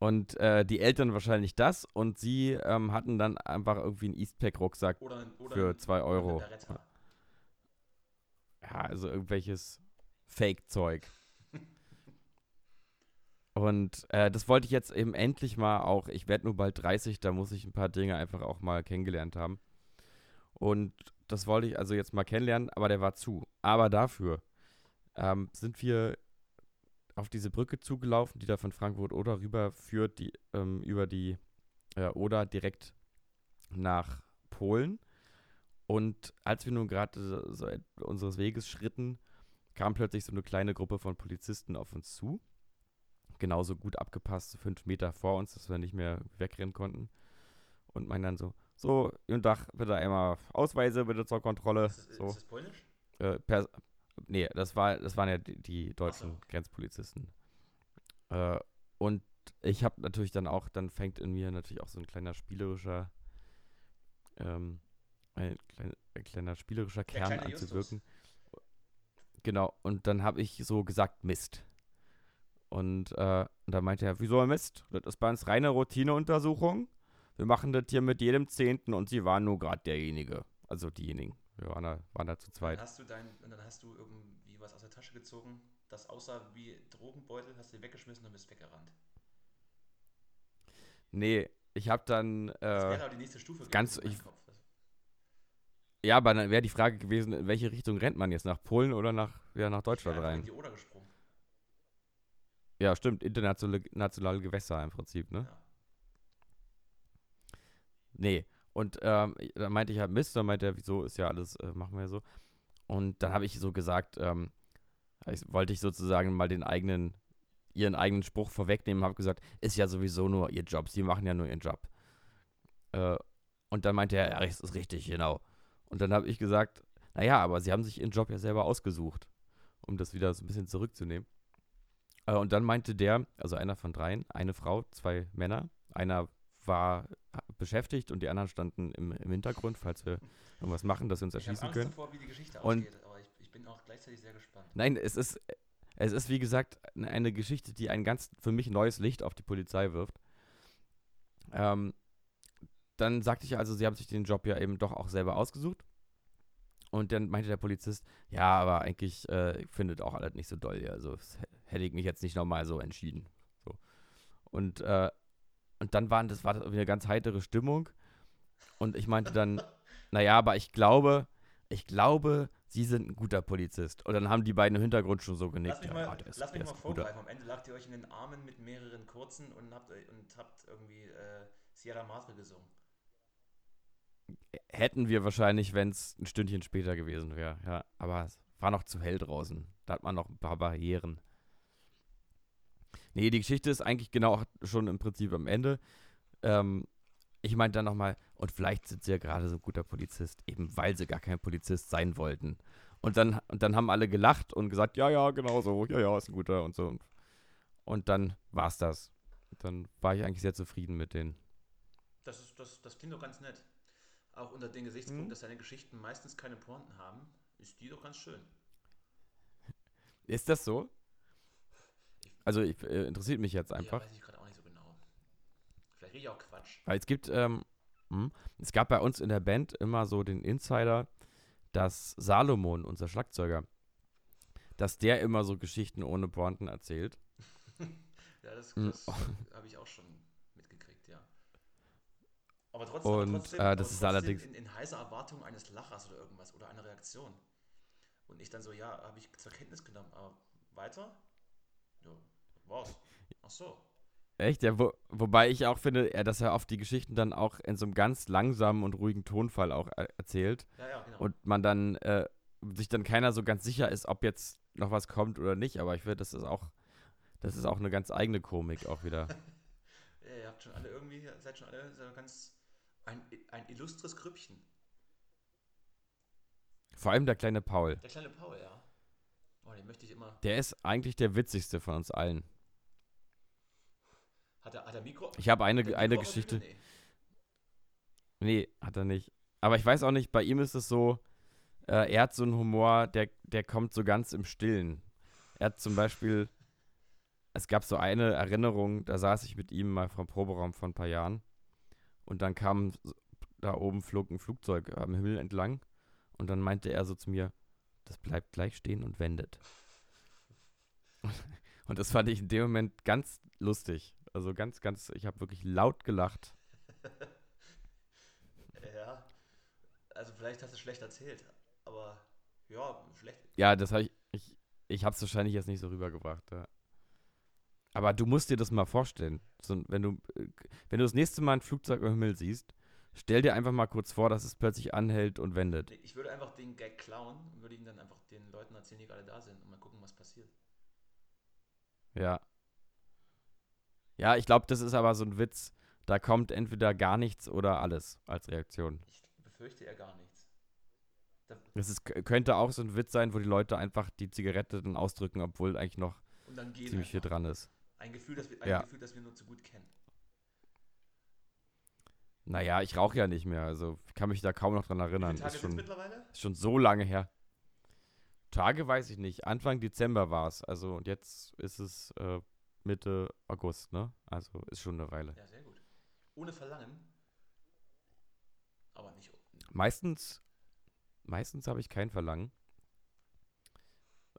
Und äh, die Eltern wahrscheinlich das und sie ähm, hatten dann einfach irgendwie einen Eastpack-Rucksack. Für ein- zwei oder Euro. eine Beretta. Ja, also irgendwelches Fake-Zeug. Und äh, das wollte ich jetzt eben endlich mal auch, ich werde nur bald 30, da muss ich ein paar Dinge einfach auch mal kennengelernt haben. Und das wollte ich also jetzt mal kennenlernen, aber der war zu. Aber dafür ähm, sind wir auf diese Brücke zugelaufen, die da von Frankfurt oder rüber führt, die ähm, über die äh, Oder direkt nach Polen. Und als wir nun gerade so, so unseres Weges schritten, kam plötzlich so eine kleine Gruppe von Polizisten auf uns zu. Genauso gut abgepasst, fünf Meter vor uns, dass wir nicht mehr wegrennen konnten. Und meinen dann so, so, und Dach, bitte einmal Ausweise bitte zur Kontrolle. Ist das, so. ist das polnisch? Äh, per, nee, das, war, das waren ja die, die deutschen so. Grenzpolizisten. Äh, und ich habe natürlich dann auch, dann fängt in mir natürlich auch so ein kleiner spielerischer, ähm, ein, klein, ein kleiner spielerischer Kern kleine Justus. anzuwirken. Genau, und dann habe ich so gesagt, Mist. Und, äh, und dann meinte er, wieso Mist? Das ist bei uns reine Routineuntersuchung. Wir machen das hier mit jedem Zehnten und sie waren nur gerade derjenige. Also diejenigen. Wir waren da, waren da zu Dann zweit. hast du dein, und dann hast du irgendwie was aus der Tasche gezogen, das aussah wie Drogenbeutel, hast du weggeschmissen und bist weggerannt. Nee, ich habe dann. Das Äh, wäre aber die nächste Stufe ganz- ich- Kopf. Das- ja, aber dann wäre die Frage gewesen, in welche Richtung rennt man jetzt? Nach Polen oder nach, ja, nach Deutschland einfach in rein? die Oder gesprungen. Ja, stimmt. Internationale nationale Gewässer im Prinzip, ne? Ja. Nee. Und ähm, dann meinte ich halt Mist, dann meinte er, wieso ist ja alles, äh, machen wir so. Und dann habe ich so gesagt, ähm, ich, wollte ich sozusagen mal den eigenen, ihren eigenen Spruch vorwegnehmen, habe gesagt, ist ja sowieso nur ihr Job, sie machen ja nur ihren Job. Äh, und dann meinte er, ja, das ist richtig, genau. Und dann habe ich gesagt, naja, aber sie haben sich ihren Job ja selber ausgesucht, um das wieder so ein bisschen zurückzunehmen. Äh, und dann meinte der, also einer von dreien, eine Frau, zwei Männer, einer war beschäftigt und die anderen standen im, im Hintergrund, falls wir irgendwas machen, dass wir uns Ich habe erschießen Angst können. davor, wie die Geschichte Und- ausgeht, aber ich, ich bin auch gleichzeitig sehr gespannt. Nein, es ist, es ist wie gesagt eine- Geschichte, die ein ganz für mich neues Licht auf die Polizei wirft. Ähm, dann sagte ich also, sie haben sich den Job ja eben doch auch selber ausgesucht. Und dann meinte der Polizist, ja, aber eigentlich äh, findet auch alles nicht so doll. hier. Also hätte ich mich jetzt nicht nochmal so entschieden. So. Und, äh, und dann waren das, war das irgendwie eine ganz heitere Stimmung. Und ich meinte dann, naja, aber ich glaube, ich glaube, Sie sind ein guter Polizist. Und dann haben die beiden im Hintergrund schon so genickt. Lass mich mal, ja, der ist- lass mich mal vorgreifen. Am Ende lagt ihr euch in den Armen mit mehreren kurzen und habt, und habt irgendwie äh, Sierra Madre gesungen. Hätten wir wahrscheinlich, wenn es ein Stündchen später gewesen wäre. Ja, aber es war noch zu hell draußen. Da hat man noch ein paar Barrieren. Nee, die Geschichte ist eigentlich genau schon im Prinzip am Ende. Ähm, ich meinte dann nochmal, und vielleicht sind sie ja gerade so ein guter Polizist, eben weil sie gar kein Polizist sein wollten. Und dann, und dann haben alle gelacht und gesagt, ja, ja, genau so, ja, ja, ist ein guter und so. Und dann war's das. Dann war ich eigentlich sehr zufrieden mit denen. Das, ist, das, das klingt doch ganz nett. Auch unter dem Gesichtspunkt, Mhm. dass deine Geschichten meistens keine Pointen haben, ist die doch ganz schön. Ist das so? Also ich, äh, interessiert mich jetzt einfach. Ja, weiß ich gerade auch nicht so genau. Vielleicht rede ich auch Quatsch. Weil es gibt, ähm, hm, es gab bei uns in der Band immer so den Insider, dass Salomon, unser Schlagzeuger, dass der immer so Geschichten ohne Pointen erzählt. Ja, das, Mhm. das habe ich auch schon mitgekriegt, ja. Aber trotzdem, Und, aber trotzdem, äh, das ist trotzdem allerdings- In, in heißer Erwartung eines Lachers oder irgendwas oder einer Reaktion. Und ich dann so, ja, habe ich zur Kenntnis genommen, aber weiter? Ja, war's. Ach so. Echt? Ja, wo, wobei ich auch finde, dass er oft die Geschichten dann auch in so einem ganz langsamen und ruhigen Tonfall auch äh, erzählt. Ja, ja, genau. Und man dann, äh, sich dann keiner so ganz sicher ist, ob jetzt noch was kommt oder nicht. Aber ich finde, das ist auch, das ist auch eine ganz eigene Komik auch wieder. ja, ihr habt schon alle irgendwie, seid schon alle so ganz ein, ein illustres Grüppchen. Vor allem der kleine Paul. Der kleine Paul, ja. Oh, den möchte ich immer. Der ist eigentlich der witzigste von uns allen. Hat er, hat er Mikro? Ich habe eine, eine Geschichte. Nee. Nee, hat er nicht. Aber ich weiß auch nicht, bei ihm ist es so, äh, er hat so einen Humor, der, der kommt so ganz im Stillen. Er hat zum Beispiel, es gab so eine Erinnerung, da saß ich mit ihm mal vom Proberaum vor ein paar Jahren und dann kam da oben flog ein Flugzeug am Himmel entlang und dann meinte er so zu mir, das bleibt gleich stehen und wendet. Und das fand ich in dem Moment ganz lustig. Also ganz, ganz, ich habe wirklich laut gelacht. Ja. Also vielleicht hast du es schlecht erzählt, aber ja, schlecht. Ja, das habe ich, ich, ich habe es wahrscheinlich jetzt nicht so rübergebracht. Ja. Aber du musst dir das mal vorstellen. So, wenn, du, äh, wenn du das nächste Mal ein Flugzeug im Himmel siehst, stell dir einfach mal kurz vor, dass es plötzlich anhält und wendet. Ich würde einfach den Gag klauen und würde ihn dann einfach den Leuten erzählen, die gerade da sind und mal gucken, was passiert. Ja. Ja, ich glaube, das ist aber so ein Witz. Da kommt entweder gar nichts oder alles als Reaktion. Ich befürchte eher gar nichts. Da Das ist, könnte auch so ein Witz sein, wo die Leute einfach die Zigarette dann ausdrücken, obwohl eigentlich noch ziemlich viel einfach. dran ist. Ein Gefühl, das wir, ein Ja. Gefühl, das wir nur zu gut kennen. Naja, ich rauche ja nicht mehr, also ich kann mich da kaum noch dran Wie erinnern. viele Tage Ist schon, mittlerweile? ist schon so lange her. Tage weiß ich nicht. Anfang Dezember war es. Also und jetzt ist es äh, Mitte August, ne? Also ist schon eine Weile. Ja, sehr gut. Ohne Verlangen. Aber nicht. Meistens, meistens habe ich kein Verlangen.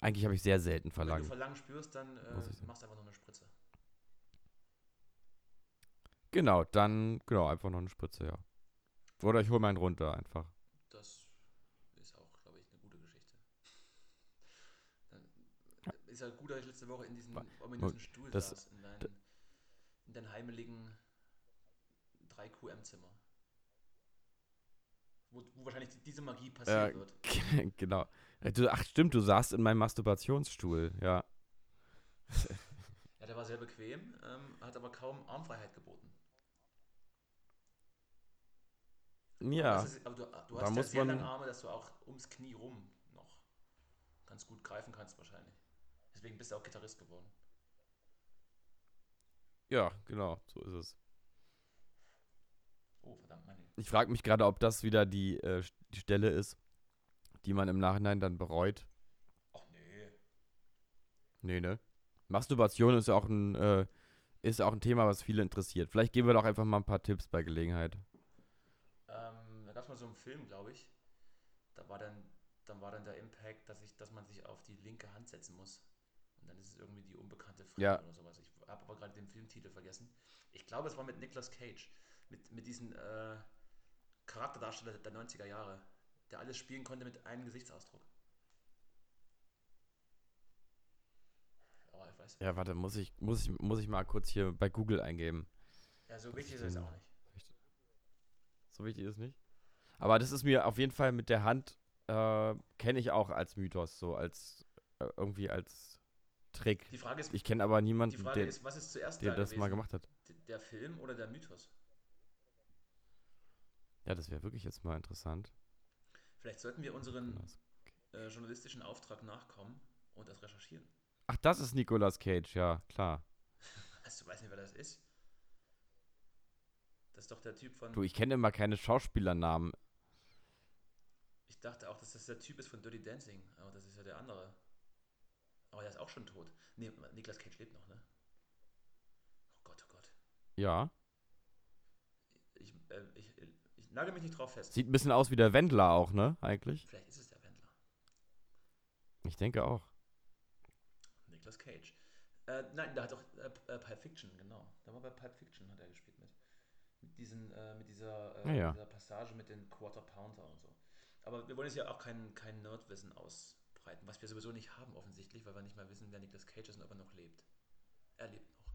Eigentlich habe ich sehr selten Wenn du Verlangen. Verlangen spürst, dann äh, machst du einfach nur eine Spritze. Genau, dann, genau, einfach noch eine Spritze, ja. Oder ich hole meinen runter einfach. Das ist auch, glaube ich, eine gute Geschichte. Dann ist ja gut, dass ich letzte Woche in diesem ominösen Stuhl das- saß, in, dein, in deinem heimeligen 3QM-Zimmer. Wo, wo wahrscheinlich diese Magie passieren Äh, wird. genau. Du, ach stimmt, du saßt in meinem Masturbationsstuhl, ja. Ja, der war sehr bequem, ähm, hat aber kaum Armfreiheit geboten. Ja, ist, aber du, du hast ja sehr lange Arme, dass du auch ums Knie rum noch ganz gut greifen kannst wahrscheinlich. Deswegen bist du auch Gitarrist geworden. ja, genau, so ist es. Oh, verdammt, meine. Ich frage mich gerade, ob das wieder die, äh, die Stelle ist, die man im Nachhinein dann bereut. Ach nee. Nee, ne? Masturbation ist ja auch ein, äh, ist auch ein Thema, was viele interessiert. Vielleicht geben wir doch einfach mal ein paar Tipps bei Gelegenheit. Ähm, da gab es mal so einen Film, glaube ich. Da war dann, dann war dann der Impact, dass ich, dass man sich auf die linke Hand setzen muss. Dann ist es irgendwie die unbekannte Fremde Ja. oder sowas. Ich habe aber gerade den Filmtitel vergessen. Ich glaube, es war mit Nicolas Cage. Mit, mit diesem äh, Charakterdarsteller der 90er Jahre, der alles spielen konnte mit einem Gesichtsausdruck. Aber ich weiß. Ja, warte, muss ich, muss ich, muss ich mal kurz hier bei Google eingeben. Ja, so wichtig ist es auch nicht. So wichtig ist nicht. Aber das ist mir auf jeden Fall mit der Hand, äh, kenne ich auch als Mythos, so als, äh, irgendwie als Trick. Die Frage ist, Ich kenne aber niemanden, der, ist was ist zuerst der da das mal gemacht hat. Der Film oder der Mythos? Ja, das wäre wirklich jetzt mal interessant. Vielleicht sollten wir unseren äh, journalistischen Auftrag nachkommen und das recherchieren. Ach, das ist Nicolas Cage, ja, klar. Also, du weißt nicht, wer das ist? Das ist doch der Typ von. Du, ich kenne immer keine Schauspielernamen. Ich dachte auch, dass das der Typ ist von Dirty Dancing, aber das ist ja der andere. Aber der ist auch schon tot. Nee, Niklas Cage lebt noch, ne? Oh Gott, oh Gott. Ja. Ich, äh, ich, ich nagel mich nicht drauf fest. Sieht ein bisschen aus wie der Wendler auch, ne? Eigentlich. Vielleicht ist es der Wendler. Ich denke auch. Niklas Cage. Äh, nein, der hat auch äh, äh, Pulp Fiction, genau. Da war bei Pulp Fiction hat er gespielt mit. Mit, diesen, äh, mit dieser, äh, ja. dieser Passage mit den Quarter Pounder und so. Aber wir wollen jetzt ja auch kein, kein Nerdwissen ausbreiten, was wir sowieso nicht haben offensichtlich, weil wir nicht mal wissen, wer Niklas Cage ist und ob er noch lebt. Er lebt noch.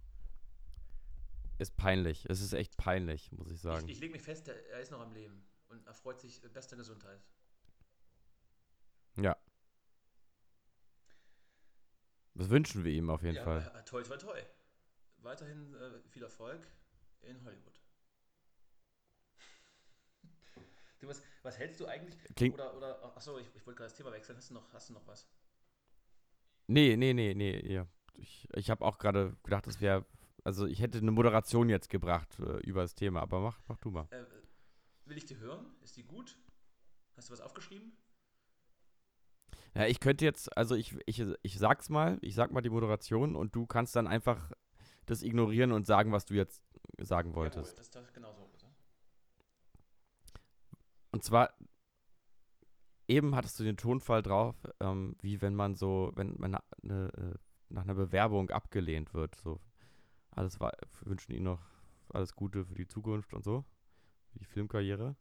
Ist peinlich. Es ist echt peinlich, muss ich sagen. Ich, ich lege mich fest, er, er ist noch am Leben und er freut sich äh, bester Gesundheit. ja. Das wünschen wir ihm auf jeden ja, Fall. äh, Toi, toi, toi. Weiterhin äh, viel Erfolg in Hollywood. Du, was, was hältst du eigentlich? Klingt. Oder, oder achso, ich, ich wollte gerade das Thema wechseln. Hast du noch, hast du noch was? Nee, nee, nee, nee. Ja. Ich, ich habe auch gerade gedacht, das wäre. Also ich hätte eine Moderation jetzt gebracht äh, über das Thema, aber mach, mach du mal. Äh, will ich die hören? Ist die gut? Hast du was aufgeschrieben? Ja, ich könnte jetzt, also ich, ich, ich sag's mal, ich sag mal die Moderation und du kannst dann einfach das ignorieren und sagen, was du jetzt sagen wolltest. Jawohl, das doch genau so. Und zwar, eben hattest du den Tonfall drauf, ähm, wie wenn man so, wenn man na- ne, äh, nach einer Bewerbung abgelehnt wird. So, alles war, wir wünschen Ihnen noch alles Gute für die Zukunft und so, für die Filmkarriere.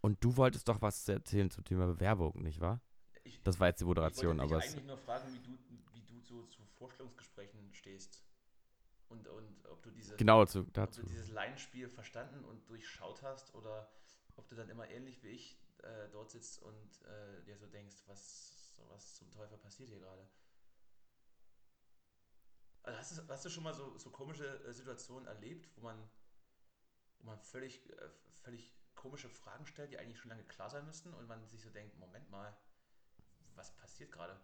Und du wolltest doch was erzählen zum Thema Bewerbung, nicht wahr? Ich, Das war jetzt die ich Moderation, wollte dich aber es, eigentlich nur fragen, wie du, wie du so zu Vorstellungsgesprächen stehst. Und, und ob du diese, Genau zu, ob dazu. du dieses Laienspiel verstanden und durchschaut hast oder ob du dann immer ähnlich wie ich äh, dort sitzt und äh, dir so denkst, was, was zum Teufel passiert hier gerade. Also hast, du, hast du schon mal so, so komische äh, Situationen erlebt, wo man, wo man völlig, äh, völlig komische Fragen stellt, die eigentlich schon lange klar sein müssten und man sich so denkt, Moment mal, was passiert gerade?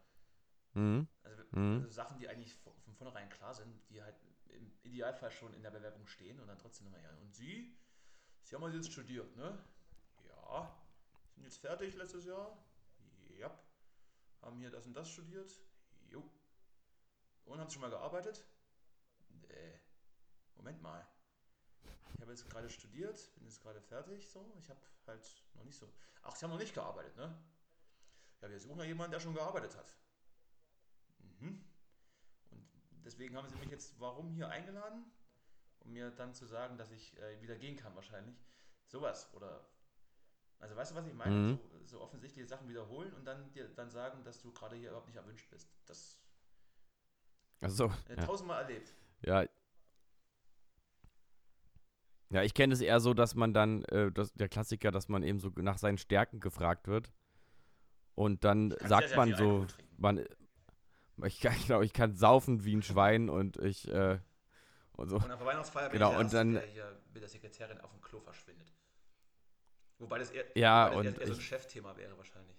Mhm. Also, Mhm. also Sachen, die eigentlich von von vornherein klar sind, die halt im Idealfall schon in der Bewerbung stehen und dann trotzdem nochmal, ja, und Sie? Sie haben also jetzt studiert, ne? Sind jetzt fertig letztes Jahr? Ja. Haben hier das und das studiert? Jo. Und haben schon mal gearbeitet? Nee. Moment mal. Ich habe jetzt gerade studiert, bin jetzt gerade fertig, so. Ich habe halt noch nicht so. Ach, Sie haben noch nicht gearbeitet, ne? Ja, wir suchen ja jemanden, der schon gearbeitet hat. Mhm. Und deswegen haben sie mich jetzt warum hier eingeladen? Um mir dann zu sagen, dass ich äh, wieder gehen kann wahrscheinlich. Sowas. Oder also weißt du, was ich meine? Mhm. So, so offensichtliche Sachen wiederholen und dann dir dann sagen, dass du gerade hier überhaupt nicht erwünscht bist. Das Also, äh, ja. tausendmal erlebt. Ja. Ja, ich kenne es eher so, dass man dann, äh, das, der Klassiker, dass man eben so nach seinen Stärken gefragt wird. Und dann sagt sehr man so, man, ich kann, ich glaube, ich kann saufen wie ein Schwein und ich, äh, und so. Und auf der Weihnachtsfeier bin Genau, ich der und Erste, dann- der hier mit der Sekretärin auf dem Klo verschwindet. Wobei das eher, Ja, wobei das eher, eher so ein Chefthema wäre wahrscheinlich.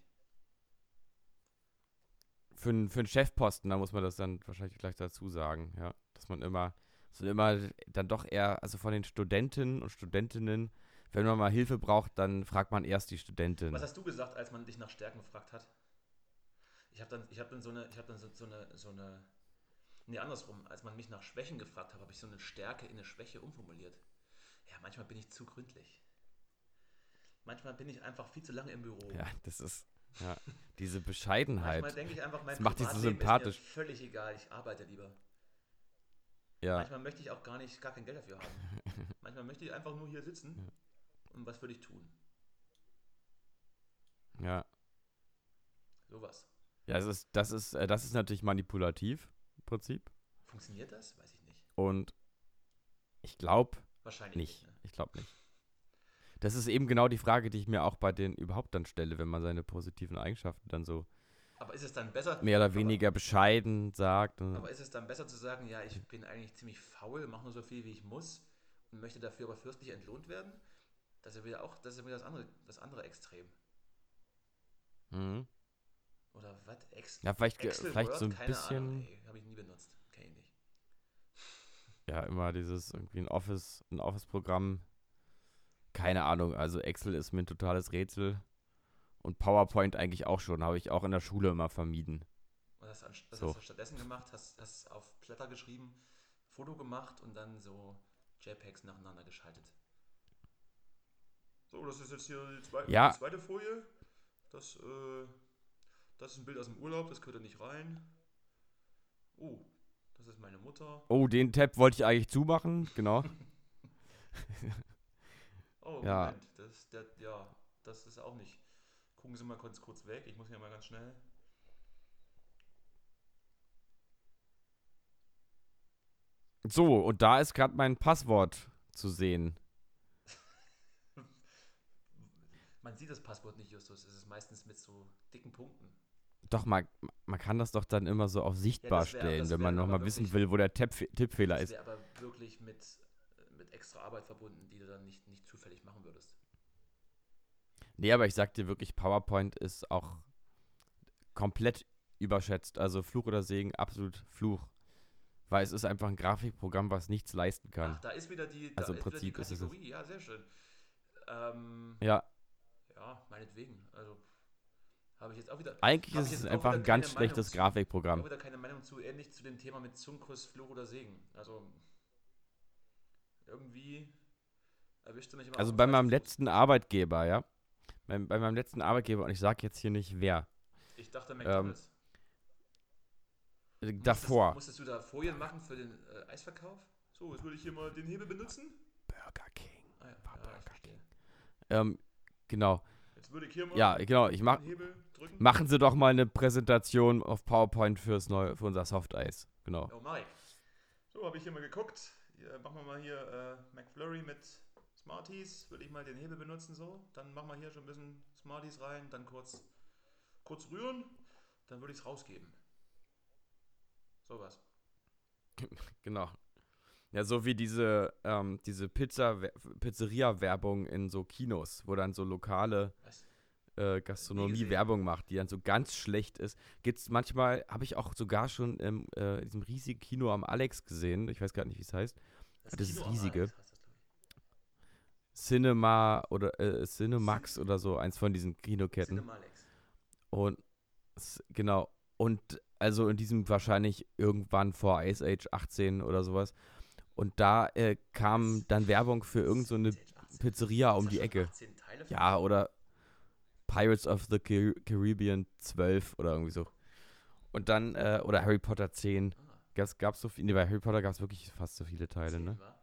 Für, einen- für einen Chefposten, da muss man das dann wahrscheinlich gleich dazu sagen, ja. Dass man immer, so immer dann doch eher, also von den Studenten und Studentinnen, wenn man mal Hilfe braucht, dann fragt man erst die Studentin. Was hast du gesagt, als man dich nach Stärken gefragt hat? Ich habe dann, ich hab dann so eine, ich habe dann so, so eine, so eine, nee, andersrum, als man mich nach Schwächen gefragt hat, habe ich so eine Stärke in eine Schwäche umformuliert. Ja, manchmal bin ich zu gründlich. Manchmal bin ich einfach viel zu lange im Büro. Ja, das ist, ja, diese Bescheidenheit. Manchmal denke ich einfach, mein Das macht dich so sympathisch. ist mir völlig egal, ich arbeite lieber. Ja, Manchmal möchte ich auch gar nicht, gar kein Geld dafür haben. Manchmal möchte ich einfach nur hier sitzen und was würde ich tun? ja. Sowas. Ja, das ist, das ist, äh, das ist natürlich manipulativ im Prinzip. Funktioniert das? Weiß ich nicht. Und ich glaube Wahrscheinlich nicht. nicht. ne? Ich glaube nicht. Das ist eben genau die Frage, die ich mir auch bei denen überhaupt dann stelle, wenn man seine positiven Eigenschaften dann so Aber ist es dann besser? mehr oder aber- weniger bescheiden sagt. Aber ist es dann besser zu sagen, ja, ich bin eigentlich ziemlich faul, mache nur so viel, wie ich muss und möchte dafür aber fürstlich entlohnt werden? Das ist ja wieder auch, das ist ja wieder das andere, das andere Extrem. Mhm. Oder was? Ex Ja, vielleicht, Excel vielleicht Word? so ein Keine bisschen, habe ich nie benutzt. Kenn ich nicht. ja, immer dieses irgendwie ein Office, ein Office-Programm. Keine Ahnung, also Excel ist mir ein totales Rätsel. Und PowerPoint eigentlich auch schon, habe ich auch in der Schule immer vermieden. Du an- was So. hast du stattdessen gemacht? Hast, hast auf Blätter geschrieben, Foto gemacht und dann so JPEGs nacheinander geschaltet. So, das ist jetzt hier die zweite, Ja. die zweite Folie. Das, äh, das ist ein Bild aus dem Urlaub, das gehört da nicht rein. Oh, das ist meine Mutter. Oh, den Tab wollte ich eigentlich zumachen, genau. Oh, Ja. Moment, das, der, ja, das ist auch nicht. Gucken Sie mal kurz, kurz weg, ich muss hier mal ganz schnell. So, und da ist gerade mein Passwort zu sehen. Man sieht das Passwort nicht, Justus. Es ist meistens mit so dicken Punkten. Doch, man, man kann das doch dann immer so auf sichtbar das wär- stellen, das wenn man nochmal wissen will, wo der Tipp, Tippfehler Das ist. wäre aber wirklich mit extra Arbeit verbunden, die du dann nicht, nicht zufällig machen würdest. Nee, aber ich sag dir wirklich, PowerPoint ist auch komplett überschätzt. Also Fluch oder Segen, absolut Fluch. Weil es ist einfach ein Grafikprogramm, was nichts leisten kann. Ach, da ist wieder die, Also im Prinzip ist es. Ja, sehr schön. Ähm, Ja, ja, meinetwegen. Also habe ich jetzt auch wieder. eigentlich ist es einfach ein ganz schlechtes Meinung. Grafikprogramm. Ich habe wieder keine Meinung zu, ähnlich zu dem Thema mit Zunkus, Fluch oder Segen. Also irgendwie erwischte mich immer. Also bei meinem letzten Arbeitgeber, ja. Bei, bei meinem letzten Arbeitgeber, und ich sag jetzt hier nicht wer. Ich dachte McDonalds. Äh, Musstest- Davor. Musstest du da Folien machen für den äh, Eisverkauf? So, jetzt würde ich hier mal den Hebel benutzen. Burger King. Ah ja, ja ich verstehe. Ähm, genau. Jetzt würde ich hier mal Ja, genau. Ich mach, den Hebel drücken. machen Sie doch mal eine Präsentation auf PowerPoint fürs neue, für unser Softeis. Genau. Oh. So, So, habe ich hier mal geguckt. Hier, machen wir mal hier äh, McFlurry mit Smarties. Würde ich mal den Hebel benutzen so. Dann machen wir hier schon ein bisschen Smarties rein. Dann kurz, kurz rühren. Dann würde ich es rausgeben. Sowas. Genau. Ja, so wie diese, ähm, diese Pizza, Pizzeria-Werbung in so Kinos, wo dann so lokale äh, Gastronomie Werbung macht, die dann so ganz schlecht ist. Gibt's manchmal, habe ich auch sogar schon im äh, diesem riesigen Kino am Alex gesehen. Ich weiß gar nicht, wie es heißt. Das ist riesige. Das, glaub ich. Cinema oder äh, Cinemax oder so, eins von diesen Kinoketten. Cinemalex. Und genau. Und also in diesem wahrscheinlich irgendwann vor Ice Age 18 oder sowas. Und da äh, kam dann Werbung für irgendeine so eine Stage 18. Pizzeria um Ist die Ecke. 18 Teile von- Ja, oder Pirates of the Car Caribbean 12 oder irgendwie so. Und dann, äh, oder Harry Potter 10. Gab's, gab's so viele, nee, bei Harry Potter gab es wirklich fast so viele Teile, 10, ne? wa?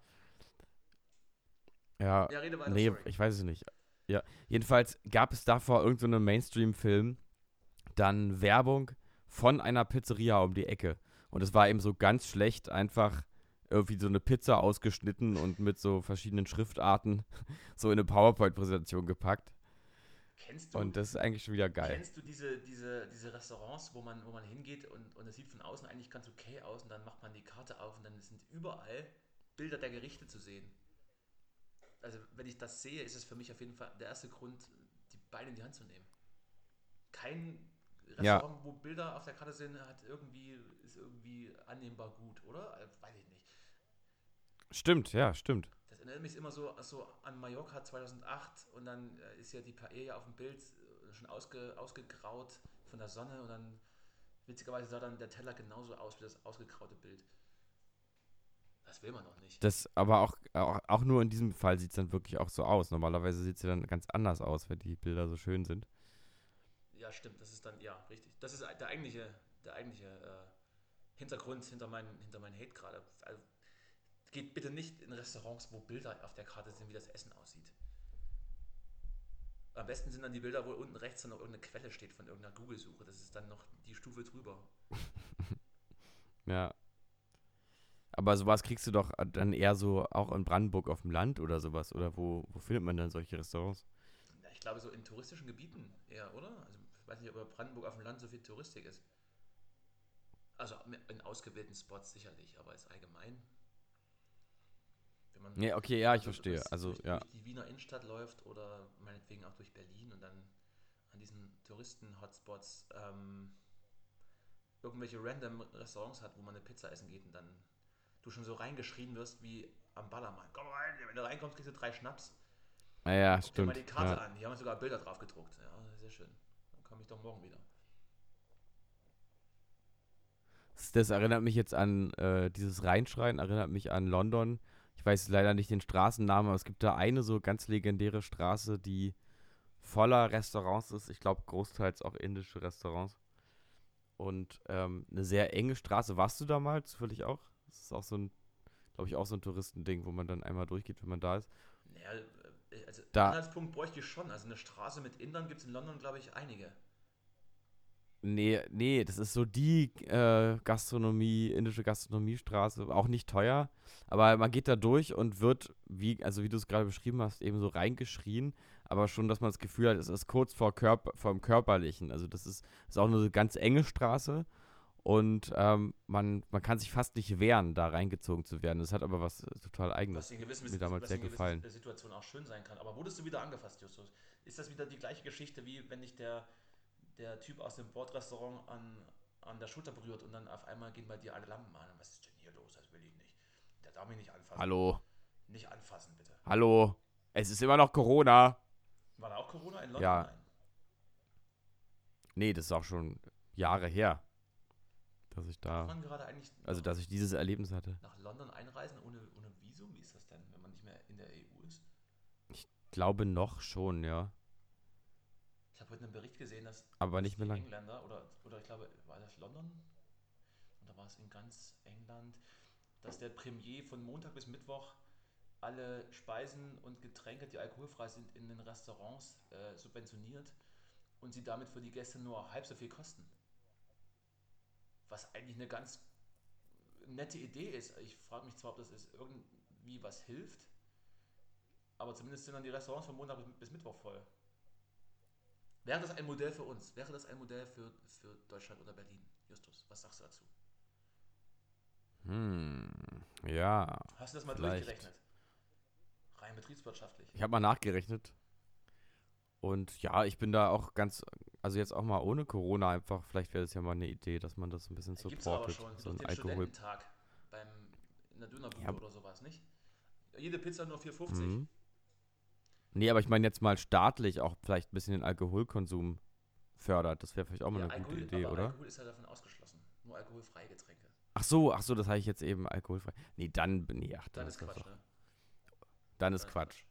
Ja, Ja, rede weiter, nee, sorry. ich weiß es nicht. Ja, jedenfalls gab es davor irgendeinen so Mainstream-Film dann Werbung von einer Pizzeria um die Ecke. Und es war eben so ganz schlecht, einfach irgendwie so eine Pizza ausgeschnitten und mit so verschiedenen Schriftarten so in eine PowerPoint-Präsentation gepackt. Kennst du, Und das ist eigentlich schon wieder geil. kennst du diese, diese, diese Restaurants, wo man, wo man hingeht und, und es sieht von außen eigentlich ganz okay aus und dann macht man die Karte auf und dann sind überall Bilder der Gerichte zu sehen. Also wenn ich das sehe, ist es für mich auf jeden Fall der erste Grund, die Beine in die Hand zu nehmen. Kein Ja. Restaurant, wo Bilder auf der Karte sind, hat irgendwie, ist irgendwie annehmbar gut, oder? Äh, Weiß ich nicht. Stimmt, ja, stimmt. Das erinnert mich immer so, so an Mallorca 2008 und dann äh, ist ja die Paella auf dem Bild äh, schon ausge, ausgegraut von der Sonne und dann witzigerweise sah dann der Teller genauso aus wie das ausgegraute Bild. Das will man doch nicht. Das, aber auch, auch, auch nur in diesem Fall sieht es dann wirklich auch so aus. Normalerweise sieht es ja dann ganz anders aus, wenn die Bilder so schön sind. Ja, stimmt, das ist dann, ja, richtig. Das ist der eigentliche, der eigentliche äh, Hintergrund hinter meinem hinter meinen Hate gerade. Also, geht bitte nicht in Restaurants, wo Bilder auf der Karte sind, wie das Essen aussieht. Am besten sind dann die Bilder, wo unten rechts dann noch irgendeine Quelle steht von irgendeiner Google-Suche. Das ist dann noch die Stufe drüber. Ja. Aber sowas kriegst du doch dann eher so auch in Brandenburg auf dem Land oder sowas. Oder wo, wo findet man dann solche Restaurants? Ja, ich glaube, so in touristischen Gebieten eher, oder? Also, ich weiß nicht, ob Brandenburg auf dem Land so viel Touristik ist. Also in ausgewählten Spots sicherlich, aber ist allgemein. Nee, okay, ja, ich durch- verstehe. durch- Also, durch, ja. durch die Wiener Innenstadt läuft oder meinetwegen auch durch Berlin und dann an diesen Touristen-Hotspots ähm, irgendwelche random Restaurants hat, wo man eine Pizza essen geht und dann du schon so reingeschrien wirst wie am Ballermann. Komm rein, wenn du reinkommst, kriegst du drei Schnaps. Naja, Guck dir mal stimmt. die Karte Ja. an. Hier haben wir sogar Bilder drauf gedruckt. Ja, sehr schön. Dann komme ich doch morgen wieder. Das, das erinnert mich jetzt an, äh, dieses Reinschreien erinnert mich an London. Ich weiß leider nicht den Straßennamen, aber es gibt da eine so ganz legendäre Straße, die voller Restaurants ist. Ich glaube, großteils auch indische Restaurants. Und ähm, eine sehr enge Straße. Warst du da mal zufällig auch? Das ist auch so ein, glaube ich, auch so ein Touristending, wo man dann einmal durchgeht, wenn man da ist. Naja, äh, also Da- Anhaltspunkt bräuchte ich schon. Also eine Straße mit Indern gibt es in London, glaube ich, einige. Nee, nee, das ist so die äh, Gastronomie, indische Gastronomiestraße, auch nicht teuer, aber man geht da durch und wird, wie, also wie du es gerade beschrieben hast, eben so reingeschrien, aber schon, dass man das Gefühl hat, es ist kurz vor Körper, vom Körperlichen. Also das ist, ist auch eine ganz enge Straße und ähm, man, man kann sich fast nicht wehren, da reingezogen zu werden. Das hat aber was äh, total Eigenes. Was in gewissen, mir damals sehr gefallen. Situationen auch schön sein kann. Aber wurdest du wieder angefasst, Justus? Ist das wieder die gleiche Geschichte, wie wenn dich der, der Typ aus dem Bordrestaurant an, an der Schulter berührt und dann auf einmal gehen bei dir alle Lampen an? Was ist denn hier los? Das will ich nicht. Der darf mich nicht anfassen. Hallo, Nicht anfassen, bitte. hallo, es ist immer noch Corona. War da auch Corona in London? Ja. Nein. Nee, das ist auch schon Jahre her, dass ich da, also dass ich dieses Erlebnis hatte. nach London einreisen ohne, ohne Visum? Wie ist das denn, wenn man nicht mehr in der EU ist? Glaube noch schon, ja. Ich habe heute einen Bericht gesehen, dass Aber nicht mehr die lang. Engländer oder, oder ich glaube, war das London? Oder war es in ganz England, dass der Premier von Montag bis Mittwoch alle Speisen und Getränke, die alkoholfrei sind, in den Restaurants äh, subventioniert und sie damit für die Gäste nur halb so viel kosten. Was eigentlich eine ganz nette Idee ist. Ich frage mich zwar, ob das ist irgendwie was hilft, aber zumindest sind dann die Restaurants von Montag bis, bis Mittwoch voll. Wäre das ein Modell für uns? Wäre das ein Modell für, für Deutschland oder Berlin? Justus, was sagst du dazu? Hm, ja. Hast du das mal vielleicht. durchgerechnet? Rein betriebswirtschaftlich. Ich habe mal nachgerechnet. Und ja, ich bin da auch ganz, also jetzt auch mal ohne Corona einfach, vielleicht wäre das ja mal eine Idee, dass man das ein bisschen Gibt es aber supportet. schon. So So ein den Alkohol. Studententag beim, in der Dönerbude Ja. oder sowas, nicht? Jede Pizza nur 4,50. Mhm. Nee, aber ich meine jetzt mal staatlich auch vielleicht ein bisschen den Alkoholkonsum fördert. Das wäre vielleicht auch mal Ja, eine Alkohol, gute Idee, oder? Alkohol ist ja davon ausgeschlossen. Nur alkoholfreie Getränke. Ach so, ach so, das habe ich jetzt eben alkoholfrei. Nee, dann, nee, ach, Dann dann ist Quatsch, doch, ne? dann ist Dann Quatsch.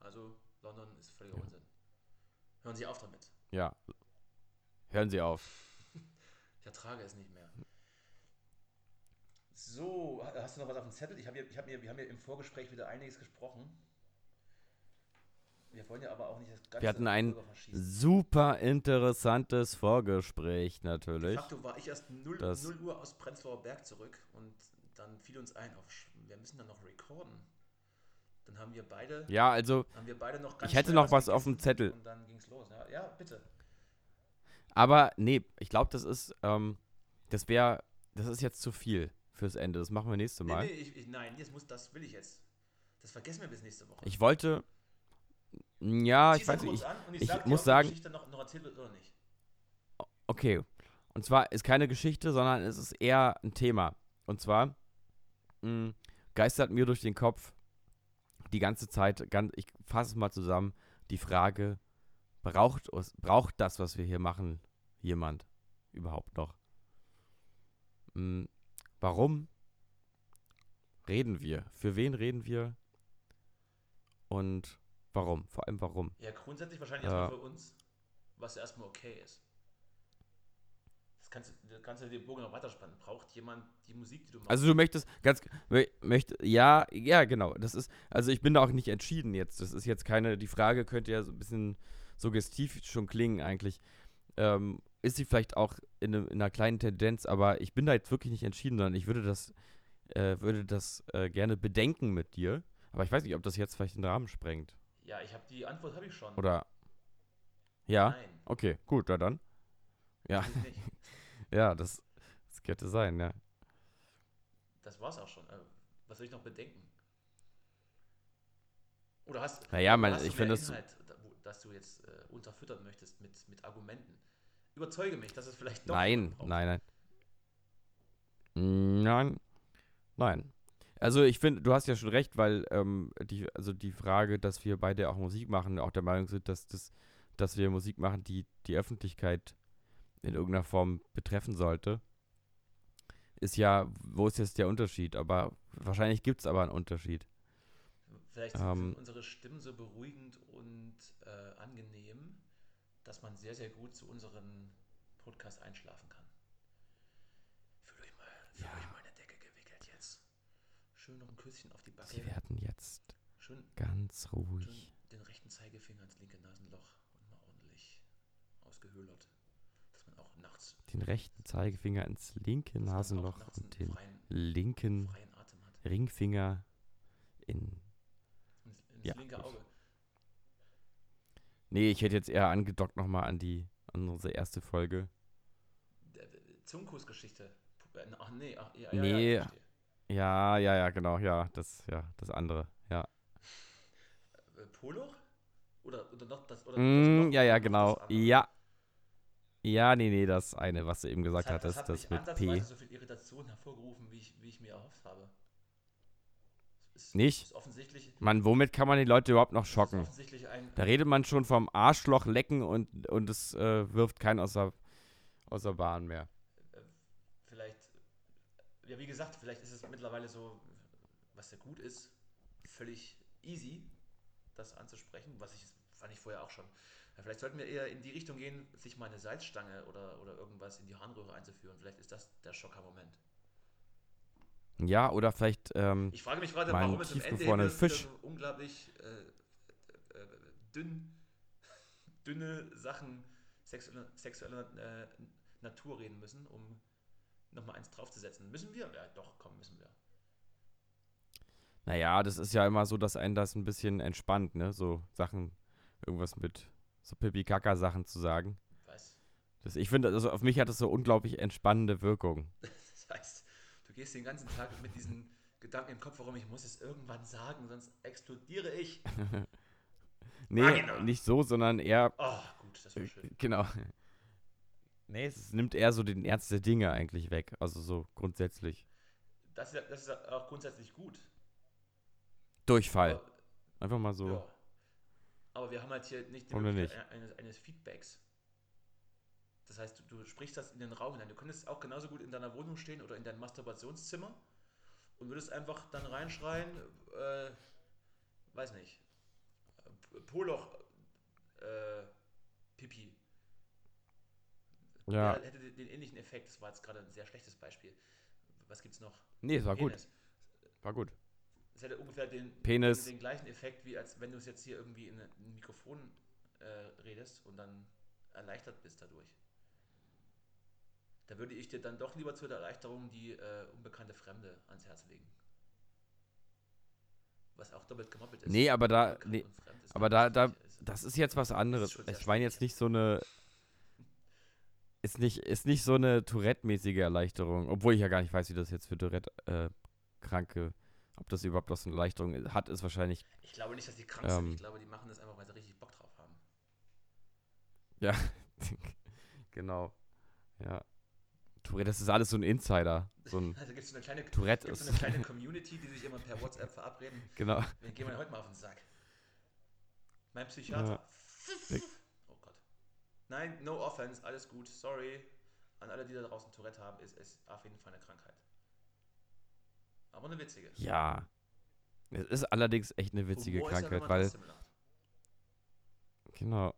Also London ist völliger Ja. Unsinn. Hören Sie auf damit. Ja. Hören Sie auf. Ich ertrage es nicht mehr. So, ha- hast du noch was auf dem Zettel? Ich hab hier, ich hab mir, wir haben ja im Vorgespräch wieder einiges gesprochen. Wir wollen ja aber auch nicht das ganze Wir hatten ein super interessantes Vorgespräch De natürlich. facto war ich erst 0, Das- 0 Uhr aus Prenzlauer Berg zurück und dann fiel uns ein, auf, wir müssen dann noch recorden. Dann haben wir beide, Ja, also, beide noch ganz Ich hätte noch was auf dem Zettel. Und dann ging's los. Ja, ja bitte. aber nee, ich glaube, das ist, ähm, das wäre, das ist jetzt zu viel fürs Ende. Das machen wir nächste Nee, Mal. nee, ich, ich, nein, das, muss, das will ich jetzt. Das vergessen wir bis nächste Woche. Ich wollte, ja, ich weiß nicht, ich, ich dir, muss sagen- Geschichte noch, noch erzählt wird oder nicht. Okay. Und zwar ist keine Geschichte, sondern es ist eher ein Thema. Und zwar mh, geistert mir durch den Kopf die ganze Zeit, ganz, ich fasse es mal zusammen, die Frage, braucht, braucht das, was wir hier machen, jemand überhaupt noch? Mh, warum reden wir? Für wen reden wir? Und warum? Vor allem warum? Ja, grundsätzlich wahrscheinlich Ja. erstmal für uns, was erstmal okay ist. Das kannst, du- da kannst du den Bogen noch weiterspannen. Braucht jemand die Musik, die du machst? Also du möchtest ganz mö- möcht, ja, ja, genau. Das ist also ich bin da auch nicht entschieden jetzt. Das ist jetzt keine die Frage könnte ja so ein bisschen suggestiv schon klingen eigentlich. Ähm, ist sie vielleicht auch in, ne, in einer kleinen Tendenz, aber ich bin da jetzt wirklich nicht entschieden, sondern ich würde das äh, würde das äh, gerne bedenken mit dir, aber ich weiß nicht, ob das jetzt vielleicht den Rahmen sprengt ja, ich habe die Antwort habe ich schon. oder ja, Nein, okay, gut, na dann. Ja, ja, das, das könnte sein, ja. Das war's auch schon. Äh, Was soll ich noch bedenken? Oder hast, Naja, man- hast du ich finde das- Inhalt, dass du jetzt äh, unterfüttern möchtest mit, mit Argumenten? Überzeuge mich, dass es vielleicht doch Nein, nein, nein. Nein, nein. Also ich finde, du hast ja schon recht, weil ähm, die, also die Frage, dass wir beide auch Musik machen, auch der Meinung sind, dass, das, dass wir Musik machen, die die Öffentlichkeit in irgendeiner Form betreffen sollte, ist ja, wo ist jetzt der Unterschied? Aber wahrscheinlich gibt es aber einen Unterschied. Vielleicht Ähm, sind unsere Stimmen so beruhigend und äh, angenehm, dass man sehr, sehr gut zu unserem Podcast einschlafen kann. Fühl euch mal, fühl euch mal in der Decke gewickelt jetzt. Schön noch ein Küsschen auf die Backe. Sie werden jetzt Schön, ganz schön ruhig. den rechten Zeigefinger ins linke Nasenloch und mal ordentlich ausgehöhlert. Dass man auch nachts, Den rechten Zeigefinger ins linke Nasenloch und den freien, linken freien Atem hat. Ringfinger in Ins, ins Ja, linke gut. Auge. Nee, ich hätte jetzt eher angedockt nochmal an die an unsere erste Folge. Zungenkussgeschichte. Ach nee, ach, ja, ja, Nee. ja. Ja, ja, ja, genau, ja, das, ja, das andere, ja. Äh, Poloch? Oder, oder noch das, oder Mm, noch- ja, ja, genau, das ja. Ja, nee, nee, das eine, was du eben Das gesagt hat, das hattest, hat das nicht mit P. so viel Irritation hervorgerufen, wie ich, wie ich mir erhofft habe. Ist, Nicht? Ist offensichtlich, Mann, womit kann man die Leute überhaupt noch schocken? Da redet man schon vom Arschloch lecken und, und es äh, wirft keinen aus der Bahn mehr. Ja wie gesagt, vielleicht ist es mittlerweile so, was ja gut ist, völlig easy, das anzusprechen, was ich, fand ich vorher auch schon. Ja, vielleicht sollten wir eher in die Richtung gehen, sich mal eine Salzstange oder, oder irgendwas in die Harnröhre einzuführen. Vielleicht ist das der Schocker-Moment. Ja, oder vielleicht, ähm, Ich frage mich gerade, warum es am Ende Fisch. so unglaublich äh, äh, dünn, dünne Sachen sexueller, sexueller äh, Natur reden müssen, um nochmal eins draufzusetzen. Müssen wir? Ja, doch, komm, müssen wir. Naja, das ist ja immer so, dass einen das ein bisschen entspannt, ne? So Sachen, irgendwas mit so Pipi-Kaka-Sachen zu sagen. Was? Das, ich finde, also auf mich hat das so unglaublich entspannende Wirkung. Das heißt, du gehst den ganzen Tag mit diesen Gedanken im Kopf, warum ich muss es irgendwann sagen, sonst explodiere ich. Nee, Vagina. nicht so, sondern eher, Oh, gut, das war schön. genau. Nee, es nimmt eher so den Ernst der Dinge eigentlich weg. Also so grundsätzlich. Das ist, das ist auch grundsätzlich gut. Durchfall. Aber, Einfach mal so. ja. Aber wir haben halt hier nicht die Möglichkeit eines, eines Feedbacks. Das heißt, du, du sprichst das in den Raum hinein. Du könntest auch genauso gut in deiner Wohnung stehen oder in deinem Masturbationszimmer und würdest einfach dann reinschreien, äh, weiß nicht, Poloch, äh, Pipi. Ja. Der hätte den, ähnlichen Effekt. Das war jetzt gerade ein sehr schlechtes Beispiel. Was gibt's noch? Nee, es war gut. Penis. War gut. Es hätte ungefähr den, Penis. den, gleichen Effekt, wie als wenn du es jetzt hier irgendwie in ein Mikrofon äh, redest und dann erleichtert bist dadurch. Da würde ich dir dann doch lieber zur Erleichterung die äh, unbekannte Fremde ans Herz legen. Was auch doppelt gemoppelt ist. Nee, aber da- nee, aber da- da- das ist jetzt was anderes. Ich meine jetzt nicht so eine. Ist nicht, ist nicht so eine Tourette-mäßige Erleichterung. Obwohl ich ja gar nicht weiß, wie das jetzt für Tourette-Kranke, ob das überhaupt was eine Erleichterung hat, ist wahrscheinlich. Ich glaube nicht, dass die krank sind. Ähm. Ich glaube, die machen das einfach, weil sie richtig Bock drauf haben. Ja, genau. Ja. Tourette, das ist alles so ein Insider. So ein Also gibt es so eine kleine, Tourette gibt's so eine kleine Community, die sich immer per WhatsApp verabreden. genau. Wen gehen wir heute mal auf den Sack? Mein Psychiater. Gott. Nein, no offense, alles gut. Sorry. An alle, die da draußen Tourette haben, ist es auf jeden Fall eine Krankheit. Aber eine witzige. Ja. Es ist allerdings echt eine witzige Humor ja, Krankheit, man weil. Genau.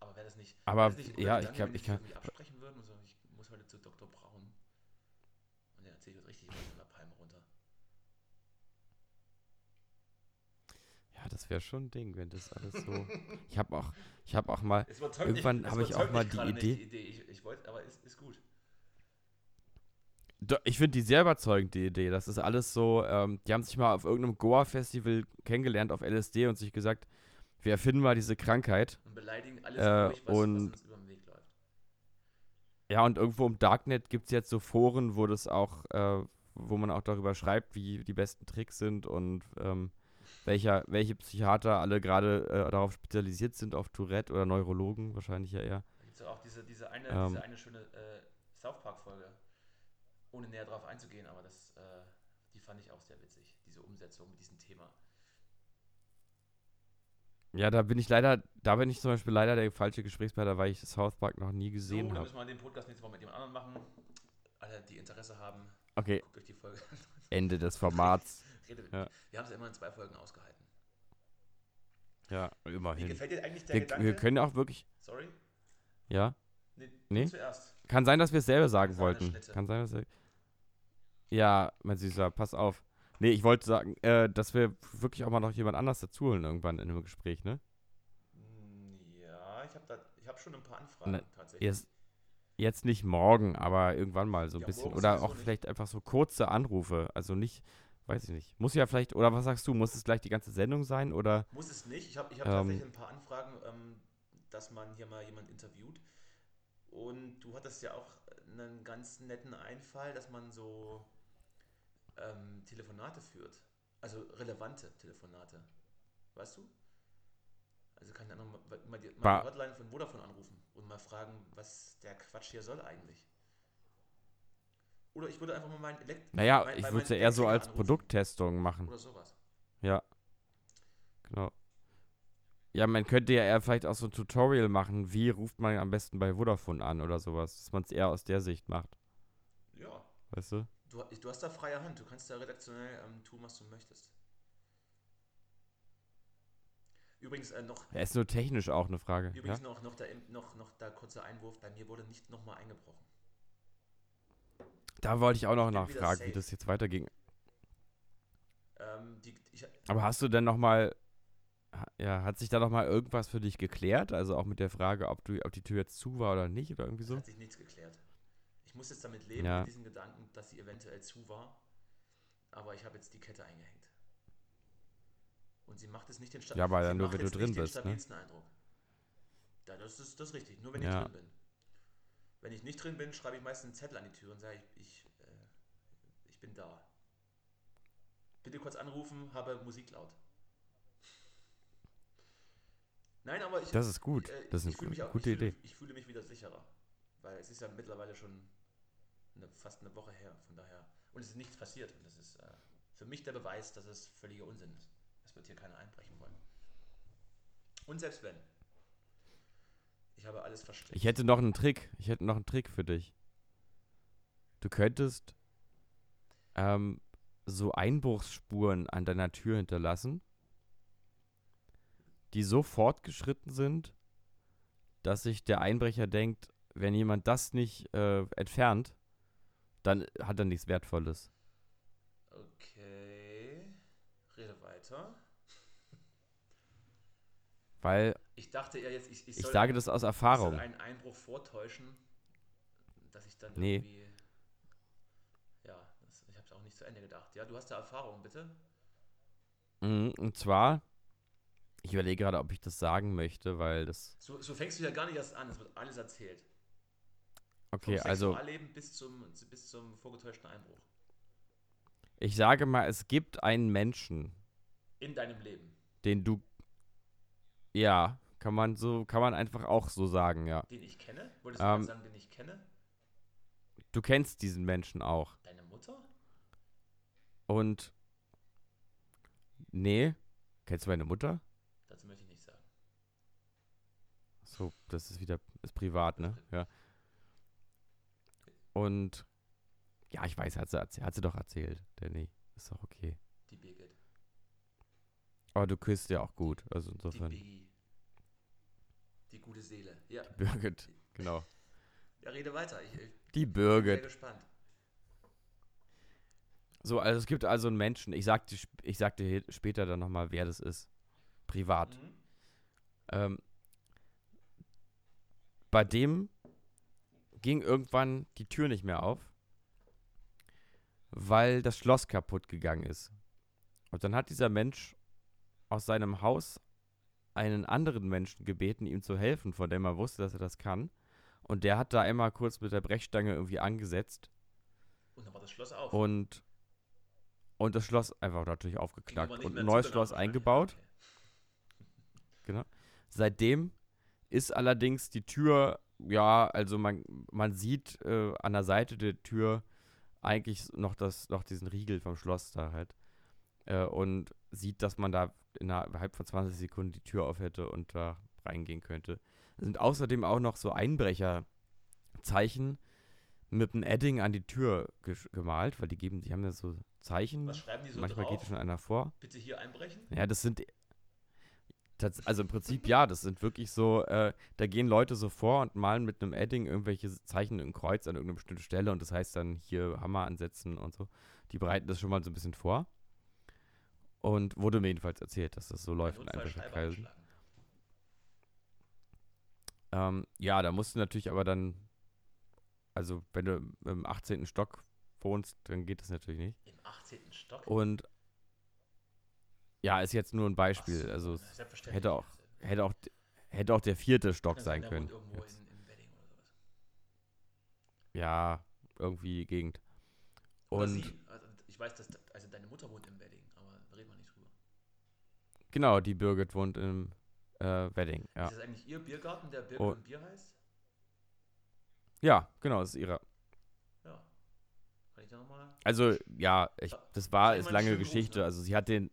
Aber wäre das nicht. Aber, das nicht ja, ich Gedanke, glaub, wenn ich kann- irgendwie absprechen würden und so, ich muss heute zu Dr. Braun. Und der erzählt richtig was von der Palme runter. Ja, das wäre schon ein Ding, wenn das alles so. Ich habe auch, ich habe auch mal. Irgendwann habe ich auch mal die Idee- Die Idee. Ich, ich wollte, aber ist, ist gut. Ich finde die sehr überzeugend, die Idee. Das ist alles so, ähm, die haben sich mal auf irgendeinem Goa-Festival kennengelernt auf LSD und sich gesagt, wir erfinden mal diese Krankheit. Und beleidigen alles Äh, durch, was, und- was uns über den Weg läuft. Ja, und irgendwo im Darknet gibt es jetzt so Foren, wo das auch, äh, wo man auch darüber schreibt, wie die besten Tricks sind und ähm, welcher, welche Psychiater alle gerade äh, darauf spezialisiert sind, auf Tourette oder Neurologen, wahrscheinlich ja eher. Da gibt es auch diese, diese, eine, Ähm. diese eine schöne äh, South Park-Folge, ohne näher drauf einzugehen, aber das, äh, die fand ich auch sehr witzig, diese Umsetzung mit diesem Thema. Ja, da bin ich leider, da bin ich zum Beispiel leider der falsche Gesprächspartner, weil ich South Park noch nie So, gesehen dann habe. müssen wir den Podcast nächstes Mal mit jemand anderem machen. Alle, die Interesse haben, Okay, guckt euch die Folge an. Ende des Formats. Redet Ja. Wir haben es immer in zwei Folgen ausgehalten. Ja, Wie immerhin. gefällt dir eigentlich der Wir, Gedanke? wir können auch wirklich, Sorry? ja. Nee, Nee? zuerst. Kann sein, dass wir es selber sagen Seine wollten. Kann sein, dass wir. Ja, mein Süßer, pass auf. Nee, ich wollte sagen, äh, dass wir wirklich auch mal noch jemand anders dazuholen irgendwann in einem Gespräch, ne? Mm, Ja, ich habe habe schon ein paar Anfragen Ne, tatsächlich. Jetzt, jetzt nicht morgen, aber irgendwann mal so ein Ja, bisschen. Oder auch nicht. vielleicht einfach so kurze Anrufe. Also nicht, weiß ich nicht. Muss ja vielleicht, oder was sagst du, muss es gleich die ganze Sendung sein? Oder Muss es nicht. Ich habe ich hab Ähm. tatsächlich ein paar Anfragen, ähm, dass man hier mal jemand interviewt. Und du hattest ja auch einen ganz netten Einfall, dass man so ähm, Telefonate führt. Also relevante Telefonate. Weißt du? Also kann ich dann noch mal, mal, die, mal die Hotline von Vodafone anrufen und mal fragen, was der Quatsch hier soll eigentlich. Oder ich würde einfach mal meinen Elekt naja, mein- ich würde es ja eher so als anrufen. Produkttestung machen. oder sowas. Ja. Genau. Ja, man könnte ja eher vielleicht auch so ein Tutorial machen, wie ruft man am besten bei Vodafone an oder sowas, dass man es eher aus der Sicht macht, Ja. weißt du? Du, du hast da freie Hand, du kannst da redaktionell ähm, tun, was du möchtest. Übrigens äh, noch, Ja, ist nur technisch auch eine Frage. Ja? übrigens noch, noch, der, noch, noch der kurze Einwurf, bei mir wurde nicht nochmal eingebrochen. Da wollte ich auch noch nachfragen, wie das jetzt weiterging. Ähm, die, ich, Aber hast du denn noch mal, ha- ja, hat sich da noch mal irgendwas für dich geklärt? Also auch mit der Frage, ob, du, ob die Tür jetzt zu war oder nicht oder irgendwie so? hat sich nichts geklärt. Ich muss jetzt damit leben, Ja. mit diesem Gedanken, dass sie eventuell zu war. Aber ich habe jetzt die Kette eingehängt. Und sie macht es nicht den Sta- Ja, aber dann nur, wenn du drin bist, ne? stabilsten Eindruck. Ja, das ist, das ist richtig, nur wenn Ja. ich drin bin. Wenn ich nicht drin bin, schreibe ich meistens einen Zettel an die Tür und sage, ich, ich, äh, ich bin da. Bitte kurz anrufen, habe Musik laut. Nein, aber ich, Das ist gut. äh, Das ist eine fühle mich auch- gute ich fühle, Idee. Ich fühle mich wieder sicherer. Weil es ist ja mittlerweile schon eine, fast eine Woche her, von daher. Und es ist nichts passiert. Und das ist äh, für mich der Beweis, dass es völliger Unsinn ist. Es wird hier keiner einbrechen wollen. Und selbst wenn. Ich habe alles versteckt. Ich hätte noch einen Trick. Ich hätte noch einen Trick für dich. Du könntest ähm, so Einbruchsspuren an deiner Tür hinterlassen, die so fortgeschritten sind, dass sich der Einbrecher denkt, wenn jemand das nicht äh, entfernt, dann hat er nichts Wertvolles. Okay. Rede weiter. Weil Ich dachte ja jetzt, ich, ich, ich soll, sage das aus ich Erfahrung. einen Einbruch vortäuschen, dass ich dann Nee. irgendwie. Ja, das, ich habe es auch nicht zu Ende gedacht. Ja, du hast da Erfahrung, bitte? Mhm, Und zwar, ich überlege gerade, ob ich das sagen möchte, weil das. So, so fängst du ja gar nicht erst an, es wird alles erzählt. Okay, Vom also Sexualleben bis zum, bis zum vorgetäuschten Einbruch. ich sage mal, es gibt einen Menschen, In deinem Leben. den du. Ja, kann man so, kann man einfach auch so sagen, ja. Den ich kenne? Wolltest du Ähm, sagen, den ich kenne? Du kennst diesen Menschen auch. Deine Mutter? Und. Nee. Kennst du meine Mutter? Dazu möchte ich nicht sagen. So, das ist wieder, ist privat, ne? Ja. Und. Ja, ich weiß, hat sie, hat sie doch erzählt, Danny. Ist doch okay. Die Birgit. Aber du küsst ja auch gut, also Die insofern. Biggie. Die gute Seele. Ja, Birgit, genau. ja rede weiter. Ich, ich Die bin sehr Birgit. gespannt. So, also es gibt also einen Menschen, ich sag dir, sp- ich sag dir später dann nochmal, wer das ist. Privat. Mhm. Ähm, bei dem ging irgendwann die Tür nicht mehr auf, weil das Schloss kaputt gegangen ist. Und dann hat dieser Mensch aus seinem Haus einen anderen Menschen gebeten, ihm zu helfen, von dem er wusste, dass er das kann. Und der hat da einmal kurz mit der Brechstange irgendwie angesetzt Und dann war das Schloss auf. und, und das Schloss einfach natürlich aber nicht und ein neues Schloss wahrscheinlich. eingebaut. Okay. Seitdem ist allerdings die Tür, ja, also man, man sieht äh, an der Seite der Tür eigentlich noch, das, noch diesen Riegel vom Schloss da halt. Äh, und sieht, dass man da innerhalb von 20 Sekunden die Tür auf hätte und da reingehen könnte. Es sind außerdem auch noch so Einbrecherzeichen mit einem Edding an die Tür gemalt, weil die geben, die haben ja so Zeichen. Was schreiben die so Manchmal drauf? geht schon einer vor. Bitte hier einbrechen? Ja, das sind. Also im Prinzip ja, das sind wirklich so, äh, da gehen Leute so vor und malen mit einem Edding irgendwelche Zeichen im Kreuz an irgendeine bestimmte Stelle und das heißt dann hier Hammer ansetzen und so. Die bereiten das schon mal so ein bisschen vor. Und wurde mir jedenfalls erzählt, dass das so läuft in Einbrecherkreisen. Ähm, ja, da musst du natürlich aber dann, also wenn du im 18. Stock wohnst, dann geht das natürlich nicht. Im 18. Stock? Und ja, ist jetzt nur ein Beispiel. so, also hätte auch, hätte auch, hätte auch der vierte Stock Kann sein können. in, in. Ja, irgendwie die Gegend. Oder Und sie. Also, ich weiß, dass also deine Mutter wohnt in Wedding, aber da reden wir nicht drüber. Genau, die Birgit wohnt im äh, Wedding. Ja. Ist das eigentlich ihr Biergarten, der Birgit Oh. und Bier heißt? ja, genau, das ist ihre. Ja. Kann ich da nochmal? Also, ja, ich, das war, ist lange Geschichte. ne? Also sie hat den,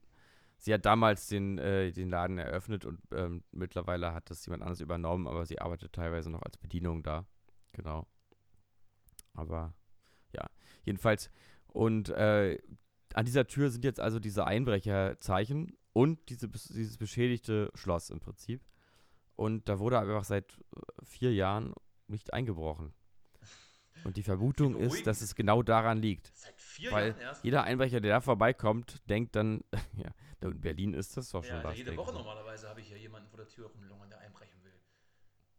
sie hat damals den, äh, den Laden eröffnet und ähm, mittlerweile hat das jemand anderes übernommen, aber sie arbeitet teilweise noch als Bedienung da. Genau. Aber ja, jedenfalls. Und äh, an dieser Tür sind jetzt also diese Einbrecherzeichen und diese, dieses beschädigte Schloss im Prinzip. Und da wurde einfach seit äh, vier Jahren nicht eingebrochen. Und die Vermutung ist, dass es genau daran liegt. Seit vier Weil Jahren erst? Jeder Einbrecher, der da vorbeikommt, denkt dann, ja, in Berlin ist das doch schon ja, was. jede Woche normalerweise habe ich hier jemanden vor der Tür rumlungern, der einbrechen will.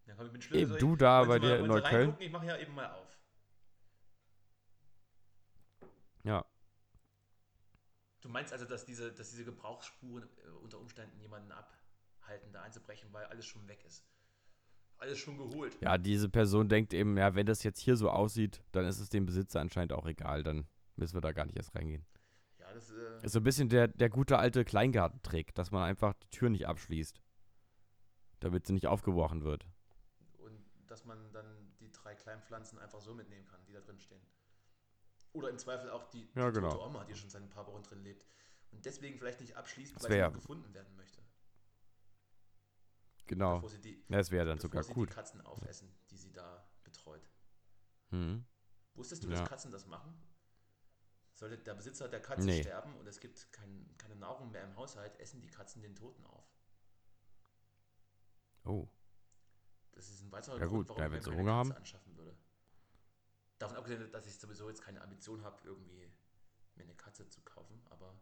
Dann komme ich mit Schlüssel. Eben du da bei dir in Neukölln. Ich mache ja eben mal auf. Ja. Du meinst also, dass diese, dass diese Gebrauchsspuren äh, unter Umständen jemanden abhalten, da einzubrechen, weil alles schon weg ist? Alles schon geholt. Ja, diese Person denkt eben, ja, wenn das jetzt hier so aussieht, dann ist es dem Besitzer anscheinend auch egal, dann müssen wir da gar nicht erst reingehen. Ja, das äh, Ist so ein bisschen der, der gute alte Kleingartentrick, dass man einfach die Tür nicht abschließt, damit sie nicht aufgebrochen wird. Und dass man dann die drei kleinen Pflanzen einfach so mitnehmen kann, die da drin stehen. Oder im Zweifel auch die, Ja, die genau. Oma, die schon seit ein paar Wochen drin lebt. Und deswegen vielleicht nicht abschließt, weil sie gefunden werden möchte. Genau. Bevor sie die, Ja, wäre dann sogar sie gut. die Katzen aufessen, die sie da betreut. Mhm. Wusstest du, Ja. dass Katzen das machen? Sollte der Besitzer der Katze Nee. sterben und es gibt kein, keine Nahrung mehr im Haushalt, essen die Katzen den Toten auf. Oh. Das ist ein weiterer Ja Grund, gut, warum ja, ich mir keine Hunger Katze haben. anschaffen würde. Davon abgesehen, dass ich sowieso jetzt keine Ambition habe, irgendwie mir eine Katze zu kaufen, aber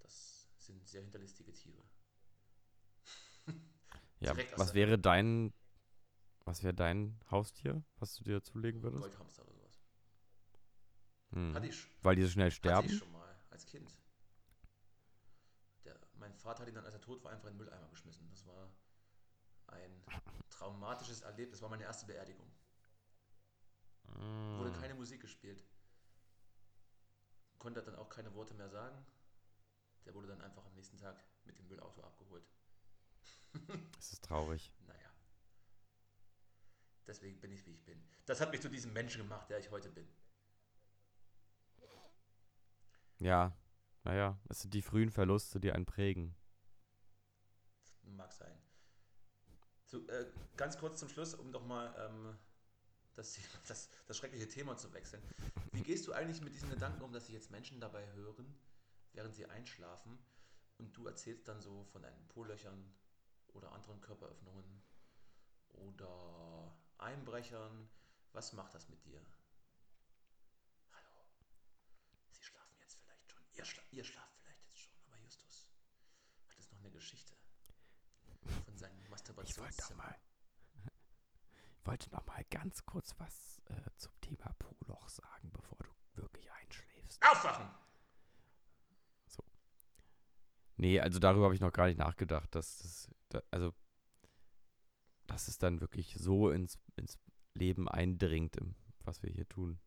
das sind sehr hinterlistige Tiere. Ja, was wäre dein, was wäre dein Haustier, was du dir zulegen würdest? Goldhamster oder sowas. Hm. Hatte ich, Weil die so schnell hatte sterben? ich schon mal als Kind. Der, mein Vater hat ihn dann, als er tot war, einfach in den Mülleimer geschmissen. Das war ein traumatisches Erlebnis. Das war meine erste Beerdigung. Wurde Ah. keine Musik gespielt. Konnte dann auch keine Worte mehr sagen. Der wurde dann einfach am nächsten Tag mit dem Müllauto abgeholt. Das ist traurig. Naja. Deswegen bin ich, wie ich bin. Das hat mich zu diesem Menschen gemacht, der ich heute bin. Ja, naja, es sind die frühen Verluste, die einen prägen. Mag sein. So, äh, ganz kurz zum Schluss, um doch mal ähm, das, das, das schreckliche Thema zu wechseln. Wie gehst du eigentlich mit diesem Gedanken um, dass sich jetzt Menschen dabei hören, während sie einschlafen und du erzählst dann so von deinen Po-Löchern oder anderen Körperöffnungen oder Einbrechern? Was macht das mit dir? Hallo. Sie schlafen jetzt vielleicht schon. Ihr, schla ihr schlaft vielleicht jetzt schon, aber Justus hat jetzt noch eine Geschichte von seinem Ich wollte noch Masturbationszimmer. Wollte noch mal ganz kurz was äh, zum Thema Poloch sagen, bevor du wirklich einschläfst. Aufwachen! Nee, also darüber habe ich noch gar nicht nachgedacht, dass das, da, also, dass es dann wirklich so ins, ins Leben eindringt, im, was wir hier tun.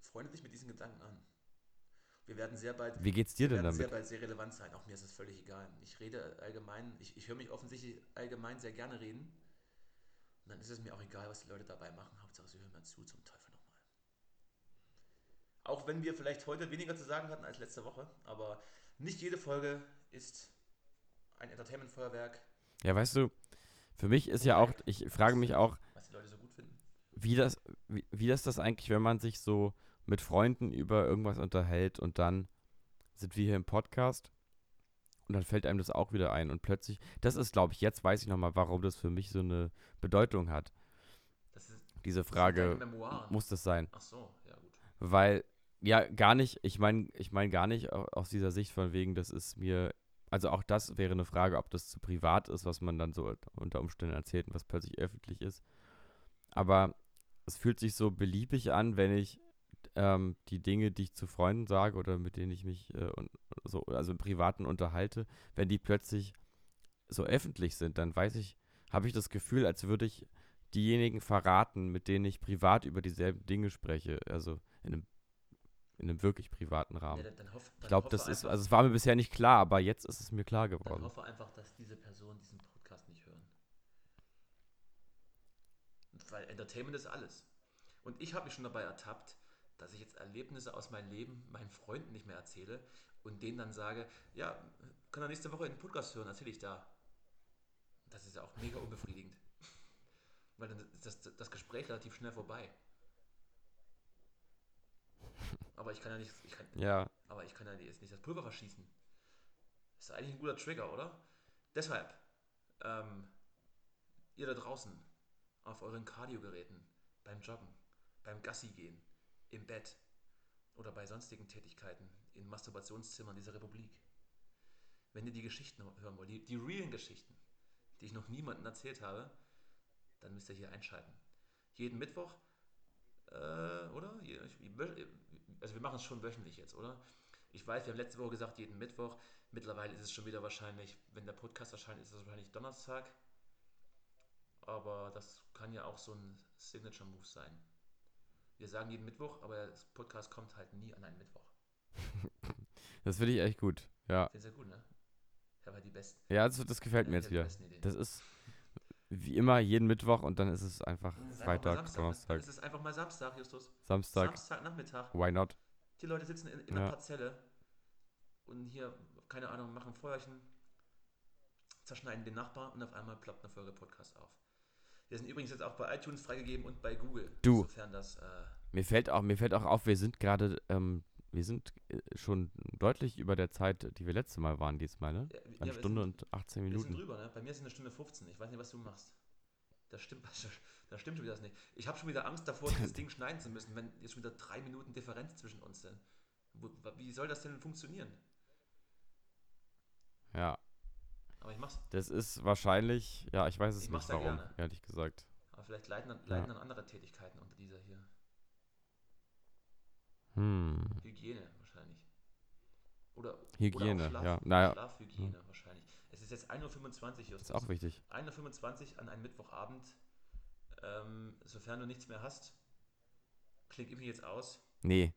Freunde dich mit diesen Gedanken an. Wir werden sehr bald, Wie geht's dir wir denn werden sehr damit? bald sehr relevant sein. Auch mir ist es völlig egal. Ich rede allgemein, ich, ich höre mich offensichtlich allgemein sehr gerne reden. Und dann ist es mir auch egal, was die Leute dabei machen. Hauptsache, sie hören mir zu, zum Teufel nochmal. Auch wenn wir vielleicht heute weniger zu sagen hatten als letzte Woche, aber nicht jede Folge ist ein Entertainment-Feuerwerk, Ja, weißt du, für mich ist ja auch, ich frage mich auch, was die Leute so gut finden. wie das, wie, wie ist das eigentlich, wenn man sich so mit Freunden über irgendwas unterhält und dann sind wir hier im Podcast und dann fällt einem das auch wieder ein und plötzlich, das ist, glaube ich, jetzt weiß ich nochmal, warum das für mich so eine Bedeutung hat. Das ist Diese das Frage, Memoiren. muss das sein? Ach so, ja gut. Weil, ja, gar nicht, ich meine, ich meine gar nicht au- aus dieser Sicht von wegen, das ist mir, also auch das wäre eine Frage, ob das zu privat ist, was man dann so unter Umständen erzählt und was plötzlich öffentlich ist. Aber es fühlt sich so beliebig an, wenn ich ähm, die Dinge, die ich zu Freunden sage oder mit denen ich mich äh, und, so, also im Privaten unterhalte, wenn die plötzlich so öffentlich sind, dann weiß ich, habe ich das Gefühl, als würde ich diejenigen verraten, mit denen ich privat über dieselben Dinge spreche, also in einem, in einem wirklich privaten Rahmen. Ja, dann, dann hoff, ich glaube, das ist, also es war mir bisher nicht klar, aber jetzt ist es mir klar geworden. hoffe einfach, dass diese Personen diesen Podcast nicht hören. Weil Entertainment ist alles. Und ich habe mich schon dabei ertappt, dass ich jetzt Erlebnisse aus meinem Leben meinen Freunden nicht mehr erzähle und denen dann sage, ja, können wir nächste Woche in den Podcast hören, erzähle ich da. Das ist ja auch mega unbefriedigend. Weil dann ist das, das Gespräch relativ schnell vorbei. Aber ich kann ja nicht, ich kann, Ja, aber ich kann ja jetzt nicht das Pulver verschießen. Ist eigentlich ein guter Trigger, oder? Deshalb, ähm, ihr da draußen, auf euren Kardiogeräten, beim Joggen, beim Gassi gehen, im Bett oder bei sonstigen Tätigkeiten in Masturbationszimmern dieser Republik. Wenn ihr die Geschichten hören wollt, die, die realen Geschichten, die ich noch niemandem erzählt habe, dann müsst ihr hier einschalten. Jeden Mittwoch Äh, oder? Also wir machen es schon wöchentlich jetzt, oder? Ich weiß, wir haben letzte Woche gesagt, jeden Mittwoch. Mittlerweile ist es schon wieder wahrscheinlich, wenn der Podcast erscheint, ist es wahrscheinlich Donnerstag. Aber das kann ja auch so ein Signature-Move sein. Wir sagen jeden Mittwoch, aber der Podcast kommt halt nie an einen Mittwoch. das finde ich echt gut, ja. Findest du gut, ne? Ich habe halt die besten. Ja, das, das gefällt mir jetzt wieder. Das ist wie immer jeden Mittwoch und dann ist es einfach ist Freitag, einfach ne? Donnerstag. Es ist einfach mal Samstag, Justus. Samstag. Samstagnachmittag. Why not? Die Leute sitzen in, in ja. der Parzelle und hier, keine Ahnung, machen Feuerchen, zerschneiden den Nachbar und auf einmal ploppt eine Folge Podcast auf. Wir sind übrigens jetzt auch bei iTunes freigegeben und bei Google. Du. Das. Äh mir fällt auch, mir fällt auch auf, wir sind gerade, ähm, wir sind äh, schon deutlich über der Zeit, die wir letztes Mal waren, diesmal, ne? Ja, eine ja, Stunde sind, und 18 Minuten. Wir sind drüber, ne? Bei mir ist eine Stunde 15. Ich weiß nicht, was du machst. Das stimmt, das stimmt schon wieder nicht. Ich habe schon wieder Angst davor, dieses Ding schneiden zu müssen, wenn jetzt schon wieder drei Minuten Differenz zwischen uns sind. Wie soll das denn funktionieren? Ja, aber ich mach's. Das ist wahrscheinlich, ja, ich weiß es ich nicht warum, gerne. ehrlich gesagt. Aber vielleicht leiden, dann, leiden ja. dann andere Tätigkeiten unter dieser hier. Hm. Hygiene wahrscheinlich. Oder, Hygiene, oder Schlaf, ja. Naja. Schlafhygiene hm. wahrscheinlich. Es ist jetzt 1.25 Uhr, Justus. Ist auch wichtig. 1.25 Uhr an einem Mittwochabend. Ähm, sofern du nichts mehr hast, klingt ich mich jetzt aus. Nee.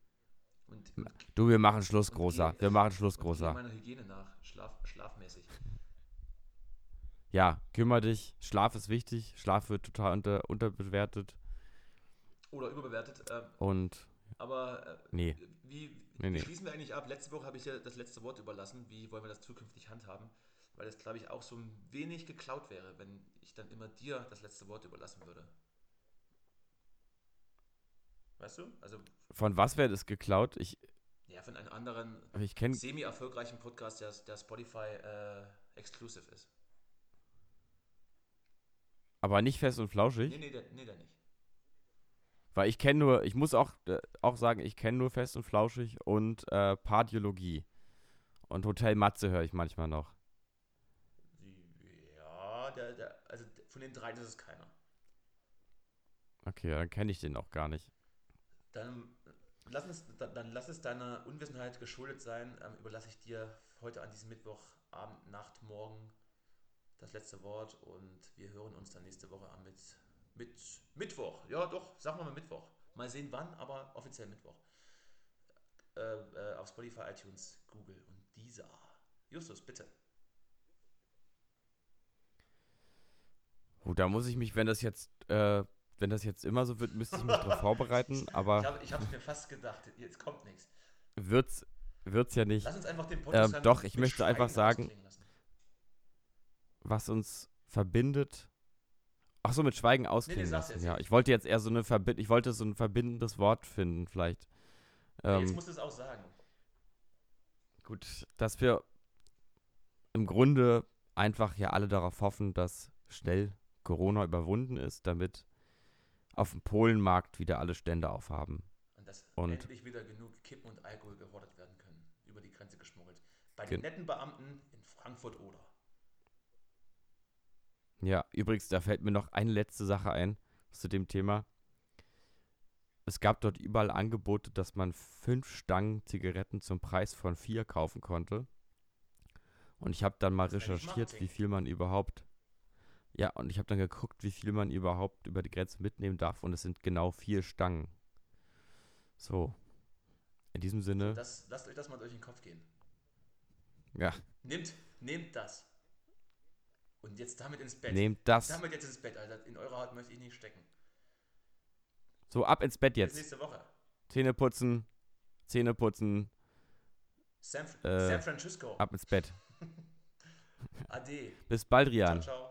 Und, du, wir machen Schluss, Großer. Wir machen Schluss, Großer. Ich meiner Hygiene nach, schlaf, schlafmäßig ja, kümmere dich. Schlaf ist wichtig. Schlaf wird total unter, unterbewertet. Oder überbewertet. Ähm, Und. Aber äh, nee. Wie, nee, nee. schließen wir eigentlich ab? Letzte Woche habe ich ja das letzte Wort überlassen. Wie wollen wir das zukünftig handhaben? Weil das, glaube ich, auch so ein wenig geklaut wäre, wenn ich dann immer dir das letzte Wort überlassen würde. Weißt du? Also von was wäre das geklaut? Ich ja, von einem anderen semi-erfolgreichen Podcast, der, der Spotify äh, exclusive ist. Aber nicht fest und flauschig? Nee, nee, der, nee, der nicht. Weil ich kenne nur, ich muss auch, äh, auch sagen, ich kenne nur fest und flauschig und äh, Pardiologie. Und Hotel Matze höre ich manchmal noch. Ja, der, der, also von den dreien ist es keiner. Okay, dann kenne ich den auch gar nicht. Dann lass, es, dann, dann lass es deiner Unwissenheit geschuldet sein. Ähm, überlasse ich dir heute an diesem Mittwochabend, Nacht, Morgen das letzte Wort und wir hören uns dann nächste Woche am mit, mit Mittwoch. Ja, doch, sagen wir mal Mittwoch. Mal sehen wann, aber offiziell Mittwoch. Äh, äh, auf Spotify, iTunes, Google und dieser. Justus, bitte. Gut, da muss ich mich, wenn das jetzt, äh, wenn das jetzt immer so wird, müsste ich mich darauf vorbereiten, aber. Ich habe hab mir fast gedacht, jetzt kommt nichts. Wird's, wird's ja nicht. Lass uns einfach den Podcast ähm, Doch, ich möchte einfach sagen, was uns verbindet. Ach so, mit Schweigen ausklingen nee, lassen. Ja, ich wollte jetzt eher so eine Verbind ich wollte so ein verbindendes Wort finden, vielleicht. Ähm, jetzt musst du es auch sagen. Gut, dass wir im Grunde einfach ja alle darauf hoffen, dass schnell Corona überwunden ist, damit auf dem Polenmarkt wieder alle Stände aufhaben. Und dass und endlich wieder genug Kippen und Alkohol gehortet werden können, über die Grenze geschmuggelt. Bei den netten Beamten in Frankfurt oder. Ja, übrigens, da fällt mir noch eine letzte Sache ein zu dem Thema. Es gab dort überall Angebote, dass man fünf Stangen Zigaretten zum Preis von vier kaufen konnte. Und ich habe dann mal recherchiert, wie viel man überhaupt. Ja, und ich habe dann geguckt, wie viel man überhaupt über die Grenze mitnehmen darf. Und es sind genau vier Stangen. So. In diesem Sinne. Das, lasst euch das mal durch den Kopf gehen. Ja. Nehmt, nehmt das. Und jetzt damit ins Bett. Nehmt das. Damit jetzt ins Bett, Alter. In eurer Haut möchte ich nicht stecken. So, ab ins Bett jetzt. Bis nächste Woche. Zähne putzen. Zähne putzen. San, äh, San Francisco. Ab ins Bett. Ade. Bis bald, Rian. Ciao, ciao.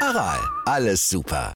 Aral, alles super.